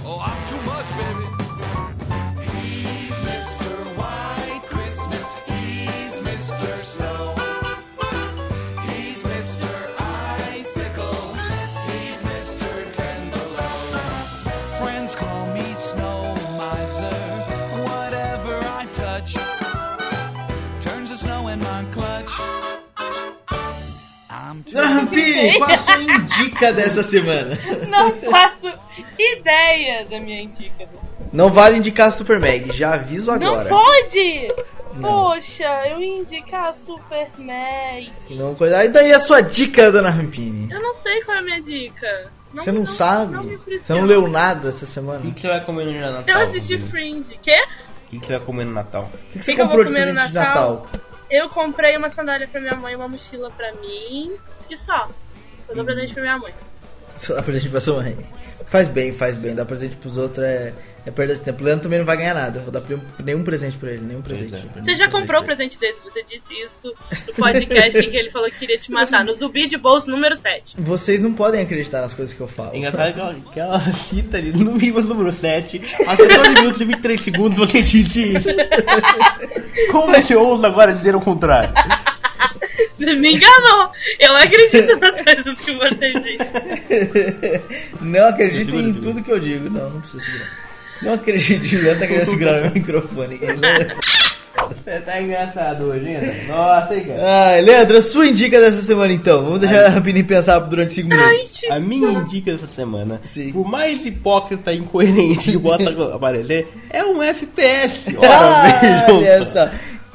Oh, I'm too much, baby. Rampini, qual a sua indica dessa semana? Não faço ideia da minha dica. Não vale indicar Super Mag, já aviso agora. Não pode! Não. Poxa, eu ia indicar Super Mag. Não coisa. E daí a sua dica, Dona Rampini? Eu não sei qual é a minha dica. Você não, sabe? não você não leu nada essa semana? O que, que você vai comer no Natal? Eu assisti? Fringe. Quê? O que, que você vai comer no Natal? O que, que você que comprou de presente de Natal? Natal? Eu comprei uma sandália pra minha mãe, uma mochila pra mim e só. Só dou presente pra minha mãe. Só dá presente pra sua mãe. Faz bem, faz bem. Dar presente pros outros é, é perda de tempo. O Leandro também não vai ganhar nada. Eu vou dar nenhum presente pra ele, nenhum presente. É. Nenhum Você já comprou o presente desse, você disse isso no podcast em que ele falou que queria te matar, no Zumbi de Bolso número 7. Vocês não podem acreditar nas coisas que eu falo. É engraçado que ela, que ela cita ali no Vivas número 7, a 14 minutos e 23 segundos você disse isso. Como você ousa agora dizer o contrário? Você me enganou! Eu acredito nas coisas que você disse. não acreditem Segura, em tudo que eu digo. Não, não precisa segurar. Não acredite, o Leandro tá querendo segurar meu microfone. Você tá engraçado hoje, hein? Nossa, hein, cara? Ah, Leandro, a sua indica dessa semana então. Vamos deixar a Rapini pensar durante 5 minutos. A minha dica dessa semana, Sim. por mais hipócrita e incoerente que possa aparecer, é um FPS. Ora, Ah, olha só.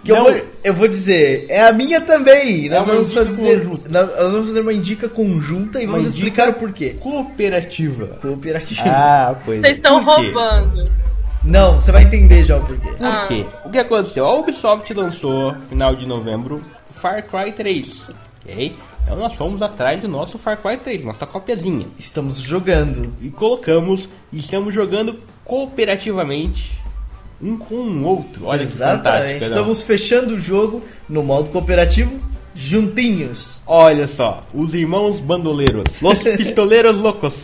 Que eu, vou, eu vou dizer, é a minha também. Nós uma vamos fazer. conjunta. Nós, nós vamos fazer uma indica conjunta e Uma vamos explicar o porquê. Cooperativa. Cooperativo. Ah, pois Vocês estão roubando. Não, você vai entender já o porquê. Por Ah. quê? O que aconteceu? A Ubisoft lançou, final de novembro, Far Cry 3. Ok? Então nós fomos atrás do nosso Far Cry 3, nossa copiazinha. Estamos jogando. E colocamos, e estamos jogando cooperativamente, um com o outro. Olha que Exatamente. fantástico. não? Estamos fechando o jogo no modo cooperativo, juntinhos. Olha só, os irmãos bandoleiros, los pistoleiros loucos.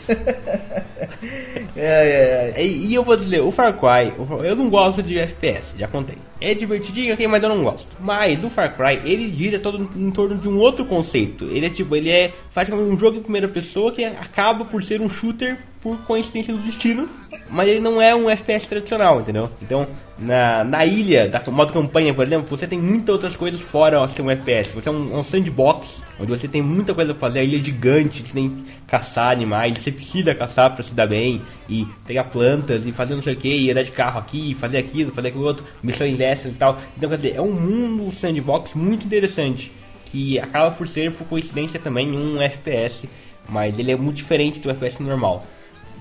É, é, é. E, e eu vou dizer, o Far Cry, eu não gosto de FPS, já contei. É divertidinho, ok, mas eu não gosto. Mas o Far Cry, ele gira todo em torno de um outro conceito. Ele é tipo, ele é praticamente um jogo em primeira pessoa que acaba por ser um shooter por coincidência do destino, mas ele não é um FPS tradicional, entendeu? Então, na, na ilha, da modo campanha, por exemplo, você tem muitas outras coisas fora ser um FPS. Você é um, um sandbox, onde você tem muita coisa pra fazer, a ilha é gigante, você tem que caçar animais, você precisa caçar pra se dar bem, e pegar plantas, e fazer não sei o que, e andar de carro aqui, fazer aquilo, fazer aquilo outro, missões extras e tal. Então, quer dizer, é um mundo sandbox muito interessante, que acaba por ser, por coincidência, também um FPS, mas ele é muito diferente do FPS normal.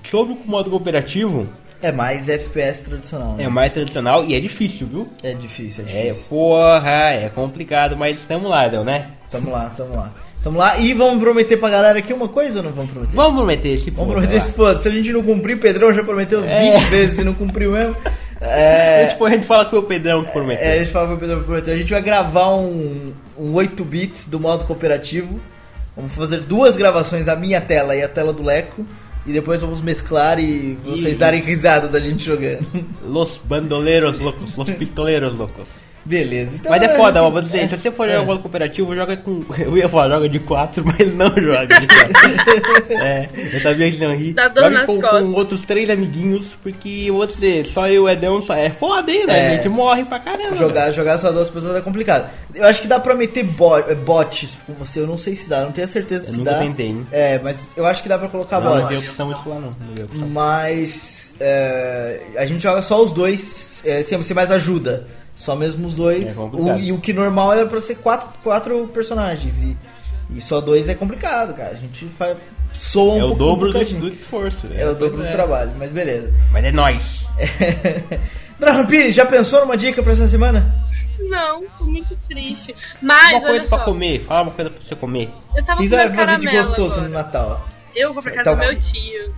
Sobre o modo cooperativo, É mais FPS tradicional. Né? é mais tradicional e é difícil, viu? É difícil, é É, difícil. porra, é complicado, mas tamo lá, Del, né? Tamo lá, tamo lá. Tamo lá e vamos prometer pra galera aqui uma coisa ou não vamos prometer? Vamos prometer esse Vamos prometer esse foda. Se a gente não cumprir, o Pedrão já prometeu 20 É. vezes e não cumpriu mesmo. É, porra a gente fala que foi o Pedrão que prometeu. é, a gente fala pro Pedrão que prometeu. A gente vai gravar um, um 8 bits do modo cooperativo. Vamos fazer duas gravações, a minha tela e a tela do Leco. E depois vamos mesclar e vocês E- darem risada da gente jogando. Los bandoleros loucos, los pistoleiros loucos. Beleza. Então, Mas é foda, ó, vou é, dizer, se você for é. jogar modo cooperativo, joga com. Eu ia falar, joga de 4, mas não joga de 4. é, eu sabia que não ri. Dor Joga com, com outros três amiguinhos, porque eu vou dizer, só eu e o Edão só é foda, hein, né? É. A gente morre pra caramba. Jogar, jogar só duas pessoas é complicado. Eu acho que dá pra meter bo eh, bots com você, eu não sei se dá, não tenho certeza Eu se nunca dá. tentei, hein? É, mas eu acho que dá pra colocar Não, não bots. vi opção isso lá, não. Não vi opção. Mas é, a gente joga só os dois, é, sem, sem mais ajuda. Só mesmo os dois. É. O- e o que normal é pra ser quatro, quatro personagens. E, e só dois é complicado, cara. A gente faz, soa um É o dobro do, do esforço. É o dobro do É. trabalho, mas beleza. Mas é nóis. Drampini, já pensou numa dica pra essa semana? Não, tô muito triste. Mas, Uma olha coisa pra só, comer, fala uma coisa pra você comer. eu tava O que você vai comendo fazer de gostoso agora. no Natal? Eu vou pra casa Então- do meu tio.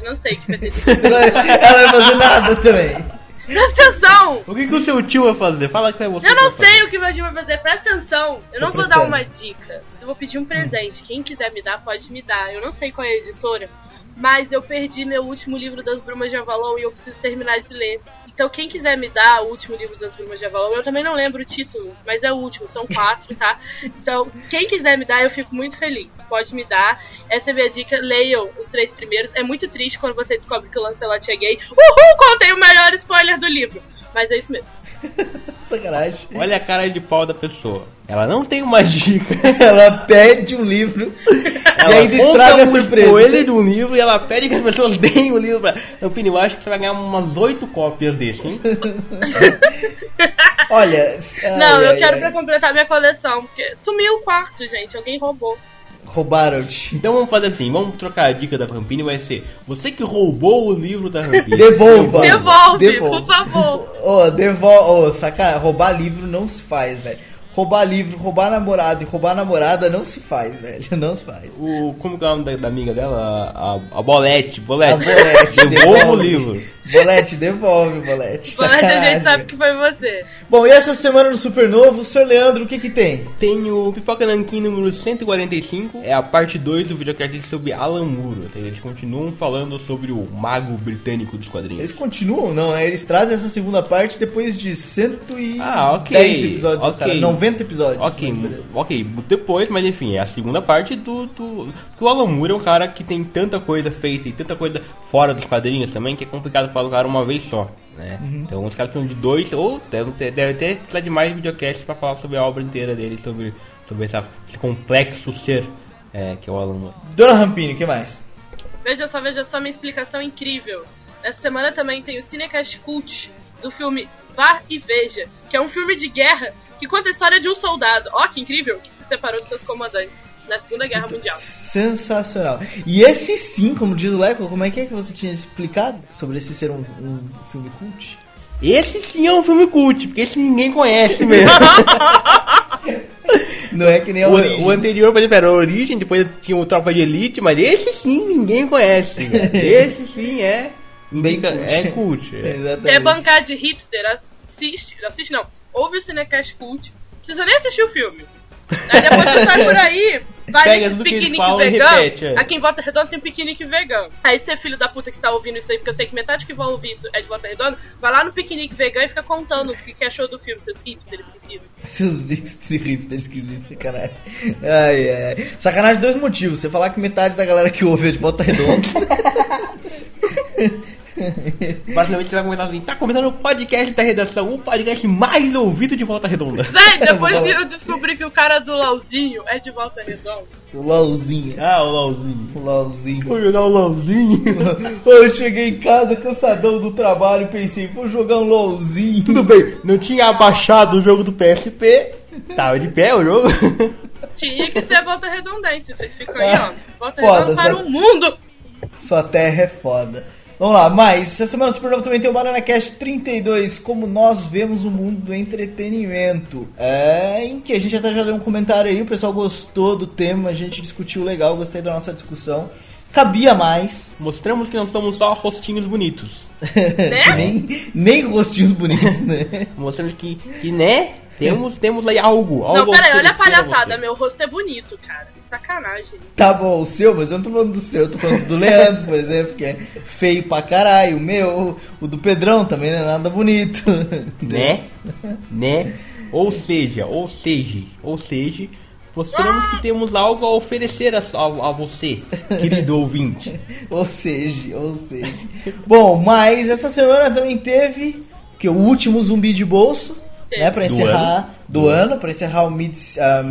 Eu não sei o que vai ter de Ela vai fazer nada também. Presta atenção! O que, que o seu tio vai fazer? Fala que é você. Eu não vai fazer. sei o que meu tio vai fazer, presta atenção. Eu Tô não vou prestando. dar uma dica. Eu vou pedir um presente. Quem quiser me dar, pode me dar. Eu não sei qual é a editora, mas eu perdi meu último livro das Brumas de Avalon e eu preciso terminar de ler. Então quem quiser me dar o último livro das Brumas de Avalon, eu também não lembro o título, mas é o último, são quatro, tá? Então, quem quiser me dar, eu fico muito feliz. Pode me dar. Essa é a minha dica. Leiam os três primeiros. É muito triste quando você descobre que o Lancelot é gay. Uhul, contei o melhor spoiler do livro. Mas é isso mesmo. Sacanagem. Olha a cara de pau da pessoa. Ela não tem uma dica. Ela pede um livro Ela e ainda estraga a um surpresa. spoiler de um livro e ela pede que as pessoas deem o livro pra. Ampini, eu acho que você vai ganhar umas oito cópias desse, hein? Olha. Não, ai, eu ai, quero ai. pra completar minha coleção, porque sumiu o quarto, gente. Alguém roubou. Roubaram-te. Então vamos fazer assim, vamos trocar a dica da Rampini, vai ser você que roubou o livro da Rampini. Devolva. Devolve, por favor. Ô, devolve. Ô, sacanagem. Roubar livro não se faz, velho. Roubar livro, roubar namorado e roubar namorada não se faz, velho. Não se faz. O, como que é o nome da, da amiga dela? A, a, a Bolete. Bolete. A Bolete, Devolva o devolve. livro. Bolete, devolve, Bolete. Bolete, a gente sabe que foi você. Bom, e essa semana no Supernovo, o Sr. Leandro, o que que tem? Tem o Pipoca Nankin número 145, é a parte 2 do videocast sobre Alan Moore. Eles continuam falando sobre o mago britânico dos quadrinhos. Eles continuam, não, né? Eles trazem essa segunda parte depois de 110 Ah, ok, episódios, ok. cara. 90 episódios. Ok, ok, depois, mas enfim, é a segunda parte do, do. Porque o Alan Moore é um cara que tem tanta coisa feita e tanta coisa fora dos quadrinhos também que é complicado para o cara uma vez só. Né? Então os caras são de dois, ou devem ter, deve ter precisar de mais videocasts para falar sobre a obra inteira dele, sobre, sobre essa, esse complexo ser é, que é o Alan Moore. Dona Rampini, o que mais? Veja só, veja só minha explicação incrível. Essa semana também tem o Cinecast Cult do filme Vá e Veja, que é um filme de guerra que conta a história de um soldado, ó que incrível, que se separou dos seus comandantes na Segunda Guerra Mundial. Sensacional. E esse sim, como diz o Leco, como é que é que você tinha explicado sobre esse ser um, um filme cult? Esse sim é um filme cult, porque esse ninguém conhece mesmo. Não é que nem a O, origem. o anterior, por exemplo, era a Origem, depois tinha o Tropa de Elite, mas esse sim ninguém conhece. esse sim é. Bem cult. É cult. é. Exatamente. Quer bancar de hipster? Assiste, assiste não, ouve o Cinecast Cult, precisa nem assistir o filme. Aí depois você sai por aí, vai Pega piquenique vegano. repete, é. Aqui em Volta Redonda tem um piquenique vegano. Aí você, filho da puta que tá ouvindo isso aí, porque eu sei que metade que vai ouvir isso é de Volta Redonda, vai lá no piquenique vegano e fica contando o que, que achou do filme, seus hipsters esquecidos. Seus hipsters hipsters esquisitos, sacanagem. Ai, ai. Sacanagem dois motivos. Você falar que metade da galera que ouve é de volta redonda. Basicamente você vai comentar assim, tá começando o podcast da redação, o podcast mais ouvido de volta redonda. Véi, depois que eu descobri que o cara do Lauzinho é de Volta Redonda. o LOLzinho. Ah, o LOLzinho. O LOLzinho. Vou jogar o LOLzinho. Eu cheguei em casa cansadão do trabalho e pensei, vou jogar um LOLzinho. Tudo bem, não tinha abaixado o jogo do PSP. Tava de pé o jogo. Tinha que ser Volta Redondante, vocês ficam aí, ó. Volta Foda, Redonda para o mundo! Sua terra é foda. Vamos lá, mas essa semana Supernova também tem o Banana Cast 32, como nós vemos o mundo do entretenimento. É, em que a gente até já leu um comentário aí, o pessoal gostou do tema, a gente discutiu legal, gostei da nossa discussão. Cabia mais, Mostramos que não somos só rostinhos bonitos. Né? nem, nem rostinhos bonitos, né? Mostramos que, que né? Temos, temos aí algo. algo Não, peraí, olha a palhaçada. Meu rosto é bonito, cara. Sacanagem. Tá bom, o seu, mas eu não tô falando do seu, eu tô falando do Leandro, por exemplo, que é feio pra caralho. O meu, o do Pedrão também não é nada bonito. Né? Né? Ou seja, ou seja, ou seja, mostramos que temos algo a oferecer a, a- a você, querido ouvinte. Ou seja, ou seja. Bom, mas essa semana também teve que o último zumbi de bolso, né, para Do encerrar ano. do, ano, para encerrar o mid a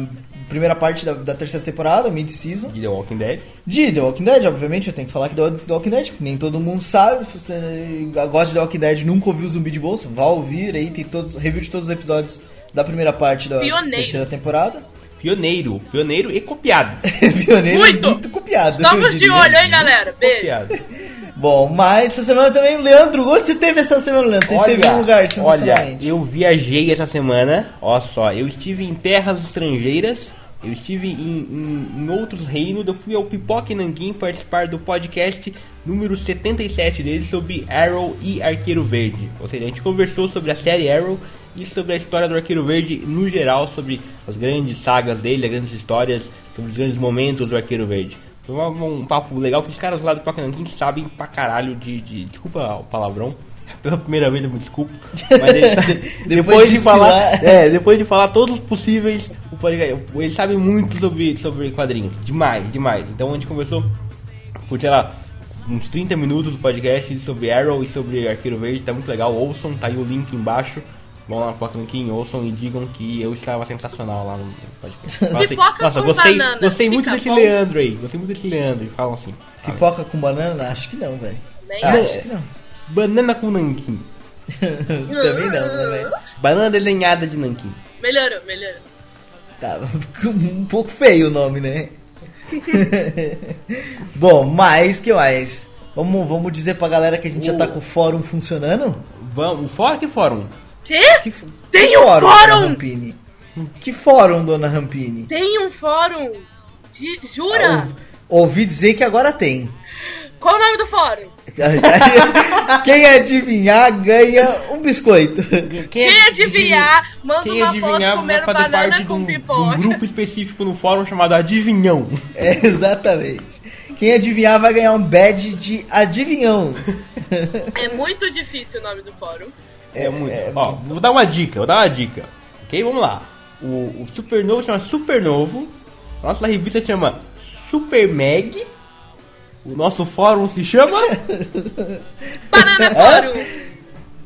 primeira parte da, da terceira temporada, o mid season. De The Walking Dead. De The Walking Dead, obviamente, eu tenho que falar que The The Walking Dead, que nem todo mundo sabe. Se você gosta de The Walking Dead e nunca ouviu Zumbi de Bolso, vá ouvir aí, tem todos, review de todos os episódios da primeira parte da Pioneiros. terceira temporada. Pioneiro, pioneiro e copiado. Pioneiro Muito. muito copiado. Estamos de olho, hein, galera? Beijo. Copiado. Bom, mas essa semana também o Leandro, onde você teve essa semana, Leandro? Você esteve em um lugar olha, eu viajei essa semana, ó só, eu estive em terras estrangeiras, eu estive em, em- em outros reinos, eu fui ao Pipoca e Nanquim participar do podcast número 77 dele sobre Arrow e Arqueiro Verde. Ou seja, a gente conversou sobre a série Arrow e sobre a história do Arqueiro Verde no geral, sobre as grandes sagas dele, as grandes histórias, sobre os grandes momentos do Arqueiro Verde. Foi um, um papo legal, que os caras lá do Pipoca e Nanquim sabem pra caralho de, de... Desculpa o palavrão. Pela primeira vez eu me desculpo. Mas Depois depois, de de falar, é, depois de falar todos os possíveis, ele sabe muito sobre, sobre quadrinhos. Demais, demais. Então a gente conversou por, sei lá, uns 30 minutos do podcast sobre Arrow e sobre Arqueiro Verde. Tá muito legal. Ouçam, tá aí o link embaixo. Vão lá no Link, ouçam e digam que eu estava sensacional lá no podcast. Assim, Pipoca Nossa, com gostei, banana, gostei muito fica desse bom?" Leandro aí. Gostei muito desse Leandro. E falam assim. Pipoca com banana? Acho que não, velho. Nem Ah, acho. acho que não. Banana com nanquim. também não, também. Banana desenhada de nanquim. Melhorou, melhorou. Tá, um pouco feio o nome, né? Bom, mas que mais? Vamos, vamos dizer pra galera que a gente já tá com o fórum funcionando? Vamos, fora que fórum. Quê? Que, f- Tem que um Dona fórum? Rampini? Que fórum, dona Rampini? Tem um fórum de... Jura? Ouvi, ouvi dizer que agora tem. Qual o nome do fórum? Quem adivinhar ganha um biscoito. Quem adivinhar, manda Quem uma adivinhar foto vai comendo fazer banana parte de com um, de pipoca. um grupo específico no fórum chamado Adivinhão. É, exatamente. Quem adivinhar vai ganhar um badge de adivinhão. É muito difícil o nome do fórum. É, muito. Ó, vou dar uma dica, vou dar uma dica. Ok, vamos lá. O, o Supernovo chama Supernovo. A nossa revista chama Super Meg. O nosso fórum se chama. Banana Fórum.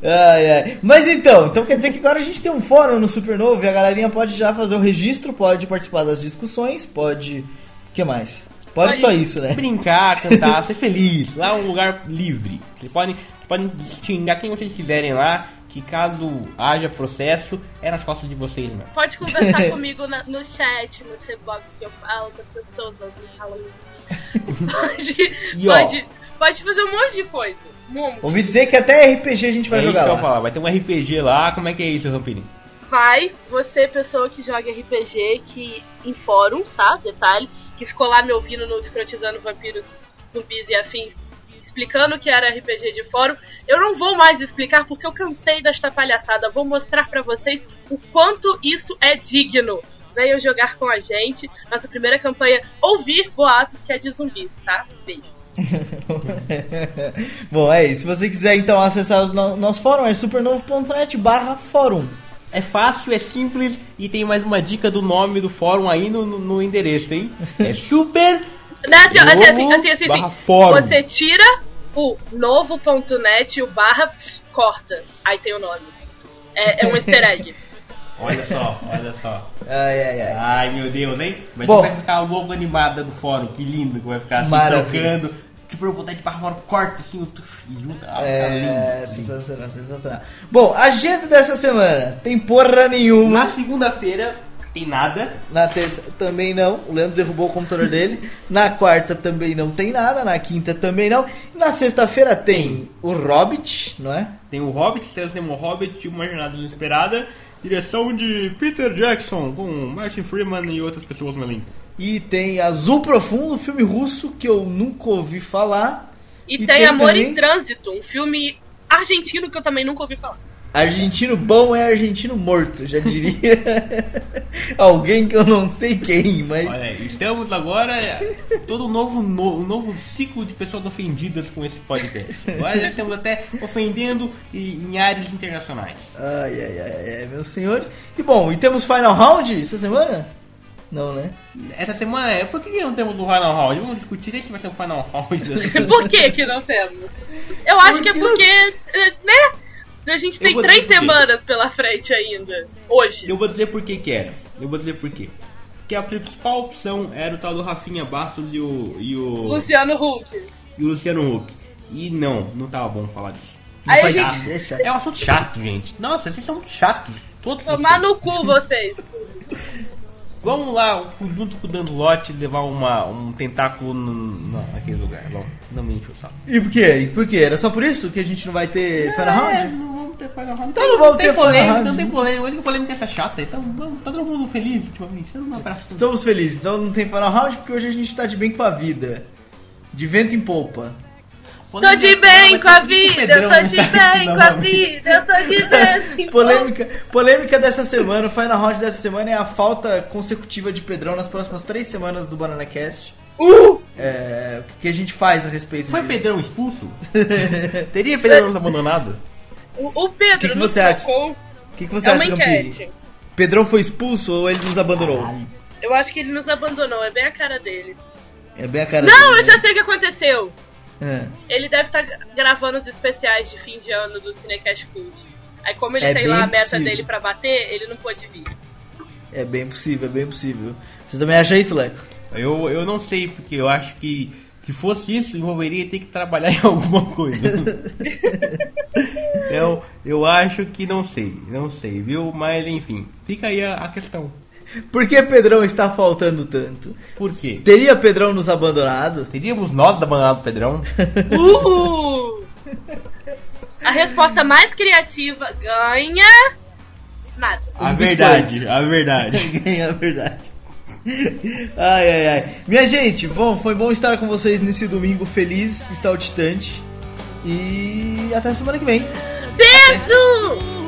Ai, ai. Mas então, então quer dizer que agora a gente tem um fórum no Supernovo e a galerinha pode já fazer o registro, pode participar das discussões, pode. O que mais? Pode, Pode só isso, né? Brincar, cantar, ser feliz. Lá é um lugar livre. Vocês podem, podem xingar quem vocês quiserem lá. Que caso haja processo, é nas costas de vocês, né? Pode conversar comigo na- no chat, no C-Box que eu falo com as pessoas, me falam. Pode, E, ó. pode, pode fazer um monte de coisas. Mumu. Ouvi dizer que até RPG a gente vai é isso jogar que eu lá. vou falar. Vai ter um RPG lá. Como é que é isso, Rampini? Vai, você, pessoa que joga RPG, que em fóruns, tá? Detalhe, que ficou lá me ouvindo no Escrotizando Vampiros, Zumbis e Afins, explicando o que era RPG de fórum. Eu não vou mais explicar porque eu cansei desta palhaçada. Vou mostrar pra vocês o quanto isso é digno. Venham jogar com a gente. Nossa primeira campanha, ouvir boatos que é de zumbis, tá? Beijos. Bom, é isso. Se você quiser então acessar o no- nosso fórum, é supernovo.net barra fórum. É fácil, é simples e tem mais uma dica do nome do fórum aí no, no- no endereço, hein? É super. Né, assim, assim, assim, Novo assim, assim, barra assim. fórum. Você tira o novo.net e o barra corta. Aí tem o nome. É, é um easter egg. Olha só, olha só. Ai, ai, ai. Ai meu Deus, hein? Mas Bom. vai ficar logo animada do fórum, que lindo que vai ficar assim, Maravilha. tocando. Tipo, eu botar de barra fora, corta assim, o e junta. Ah, É, lindo, lindo. sensacional, sensacional. Bom, agenda dessa semana. Tem porra nenhuma. Na segunda-feira, tem nada. Na terça também não. O Leandro derrubou o computador dele. Na quarta também não tem nada. Na quinta também não. Na sexta-feira tem o Hobbit, não é? Tem o Hobbit, César o Hobbit, Uma Jornada Inesperada. Direção de Peter Jackson, com Martin Freeman e outras pessoas no elenco. E tem Azul Profundo, filme russo que eu nunca ouvi falar. E, E tem, tem Amor também- em Trânsito, um filme argentino que eu também nunca ouvi falar. Argentino bom é argentino morto, já diria. Alguém que eu não sei quem, mas. Olha, estamos agora é, todo um novo, no- um novo ciclo de pessoas ofendidas com esse podcast. Agora já estamos até ofendendo em áreas internacionais. Ai, ai, ai, ai, meus senhores. E bom, e temos Final Round essa semana? Não, né? Essa semana é. Por que não temos o Final Round? Vamos discutir se vai ser o Final Round. Por que que não temos? Eu acho que é Porque- porque, eh, né? A gente tem três semanas pela frente ainda. Hoje. Eu vou dizer por que que era. Eu vou dizer por quê. Porque a principal opção era o tal do Rafinha Bastos e o, e o, Luciano Huck. e o Luciano Huck. E não, não tava bom falar disso. Aí a gente. deixa. É um assunto chato, gente. Nossa, vocês são muito chatos. Todos Tomar vocês. no cu vocês. Vamos lá, junto com o Dandulote, levar uma, um tentáculo no- no- naquele lugar. Vamos, não me enche o saco. E por quê? E por quê? Era só por isso que a gente não vai ter Final É, Round? não vamos ter Final Round. Então não vamos tem ter Final polêmica, Round. não tem polêmica. A única polêmica é essa chata. Então vamos, tá todo mundo feliz ultimamente. Não abraça. Estamos felizes, então não tem Final Round porque hoje a gente tá de bem com a vida. De vento em polpa. Tô de bem com a vida, eu tô de bem com a vida. eu tô de bem. Polêmica, polêmica dessa semana, o Final Round dessa semana é a falta consecutiva de Pedrão nas próximas três semanas do Banana Cast. Uh! É, o que a gente faz a respeito Foi disso? Pedrão expulso? Teria Pedrão nos abandonado? O, o Pedro Que que nos você acha? tocou. O que, que você É acha, Campini? Pedrão foi expulso ou ele nos abandonou? Eu acho que ele nos abandonou, é bem a cara dele. É bem a cara Não, dele, eu já sei o que aconteceu. Né? Ele deve estar gravando os especiais de fim de ano do Cinecast Cult. Aí como ele É tem lá a meta possível. dele pra bater, ele não pôde vir. É. é bem possível, é bem possível. Você também acha isso, Leco? Eu, eu não sei, porque eu acho que se fosse isso, envolveria ter que trabalhar em alguma coisa. eu, eu acho que não sei, não sei, viu? Mas enfim, fica aí a, a questão. Por que Pedrão está faltando tanto? Por quê? Teria Pedrão nos abandonado? Teríamos nós abandonado o Pedrão? Uh! A resposta mais criativa ganha. Nada. A Um verdade, biscoito. a verdade. É a verdade. Ai, ai, ai. Minha gente, bom, foi bom estar com vocês nesse domingo feliz, saltitante. E até semana que vem. Beijo!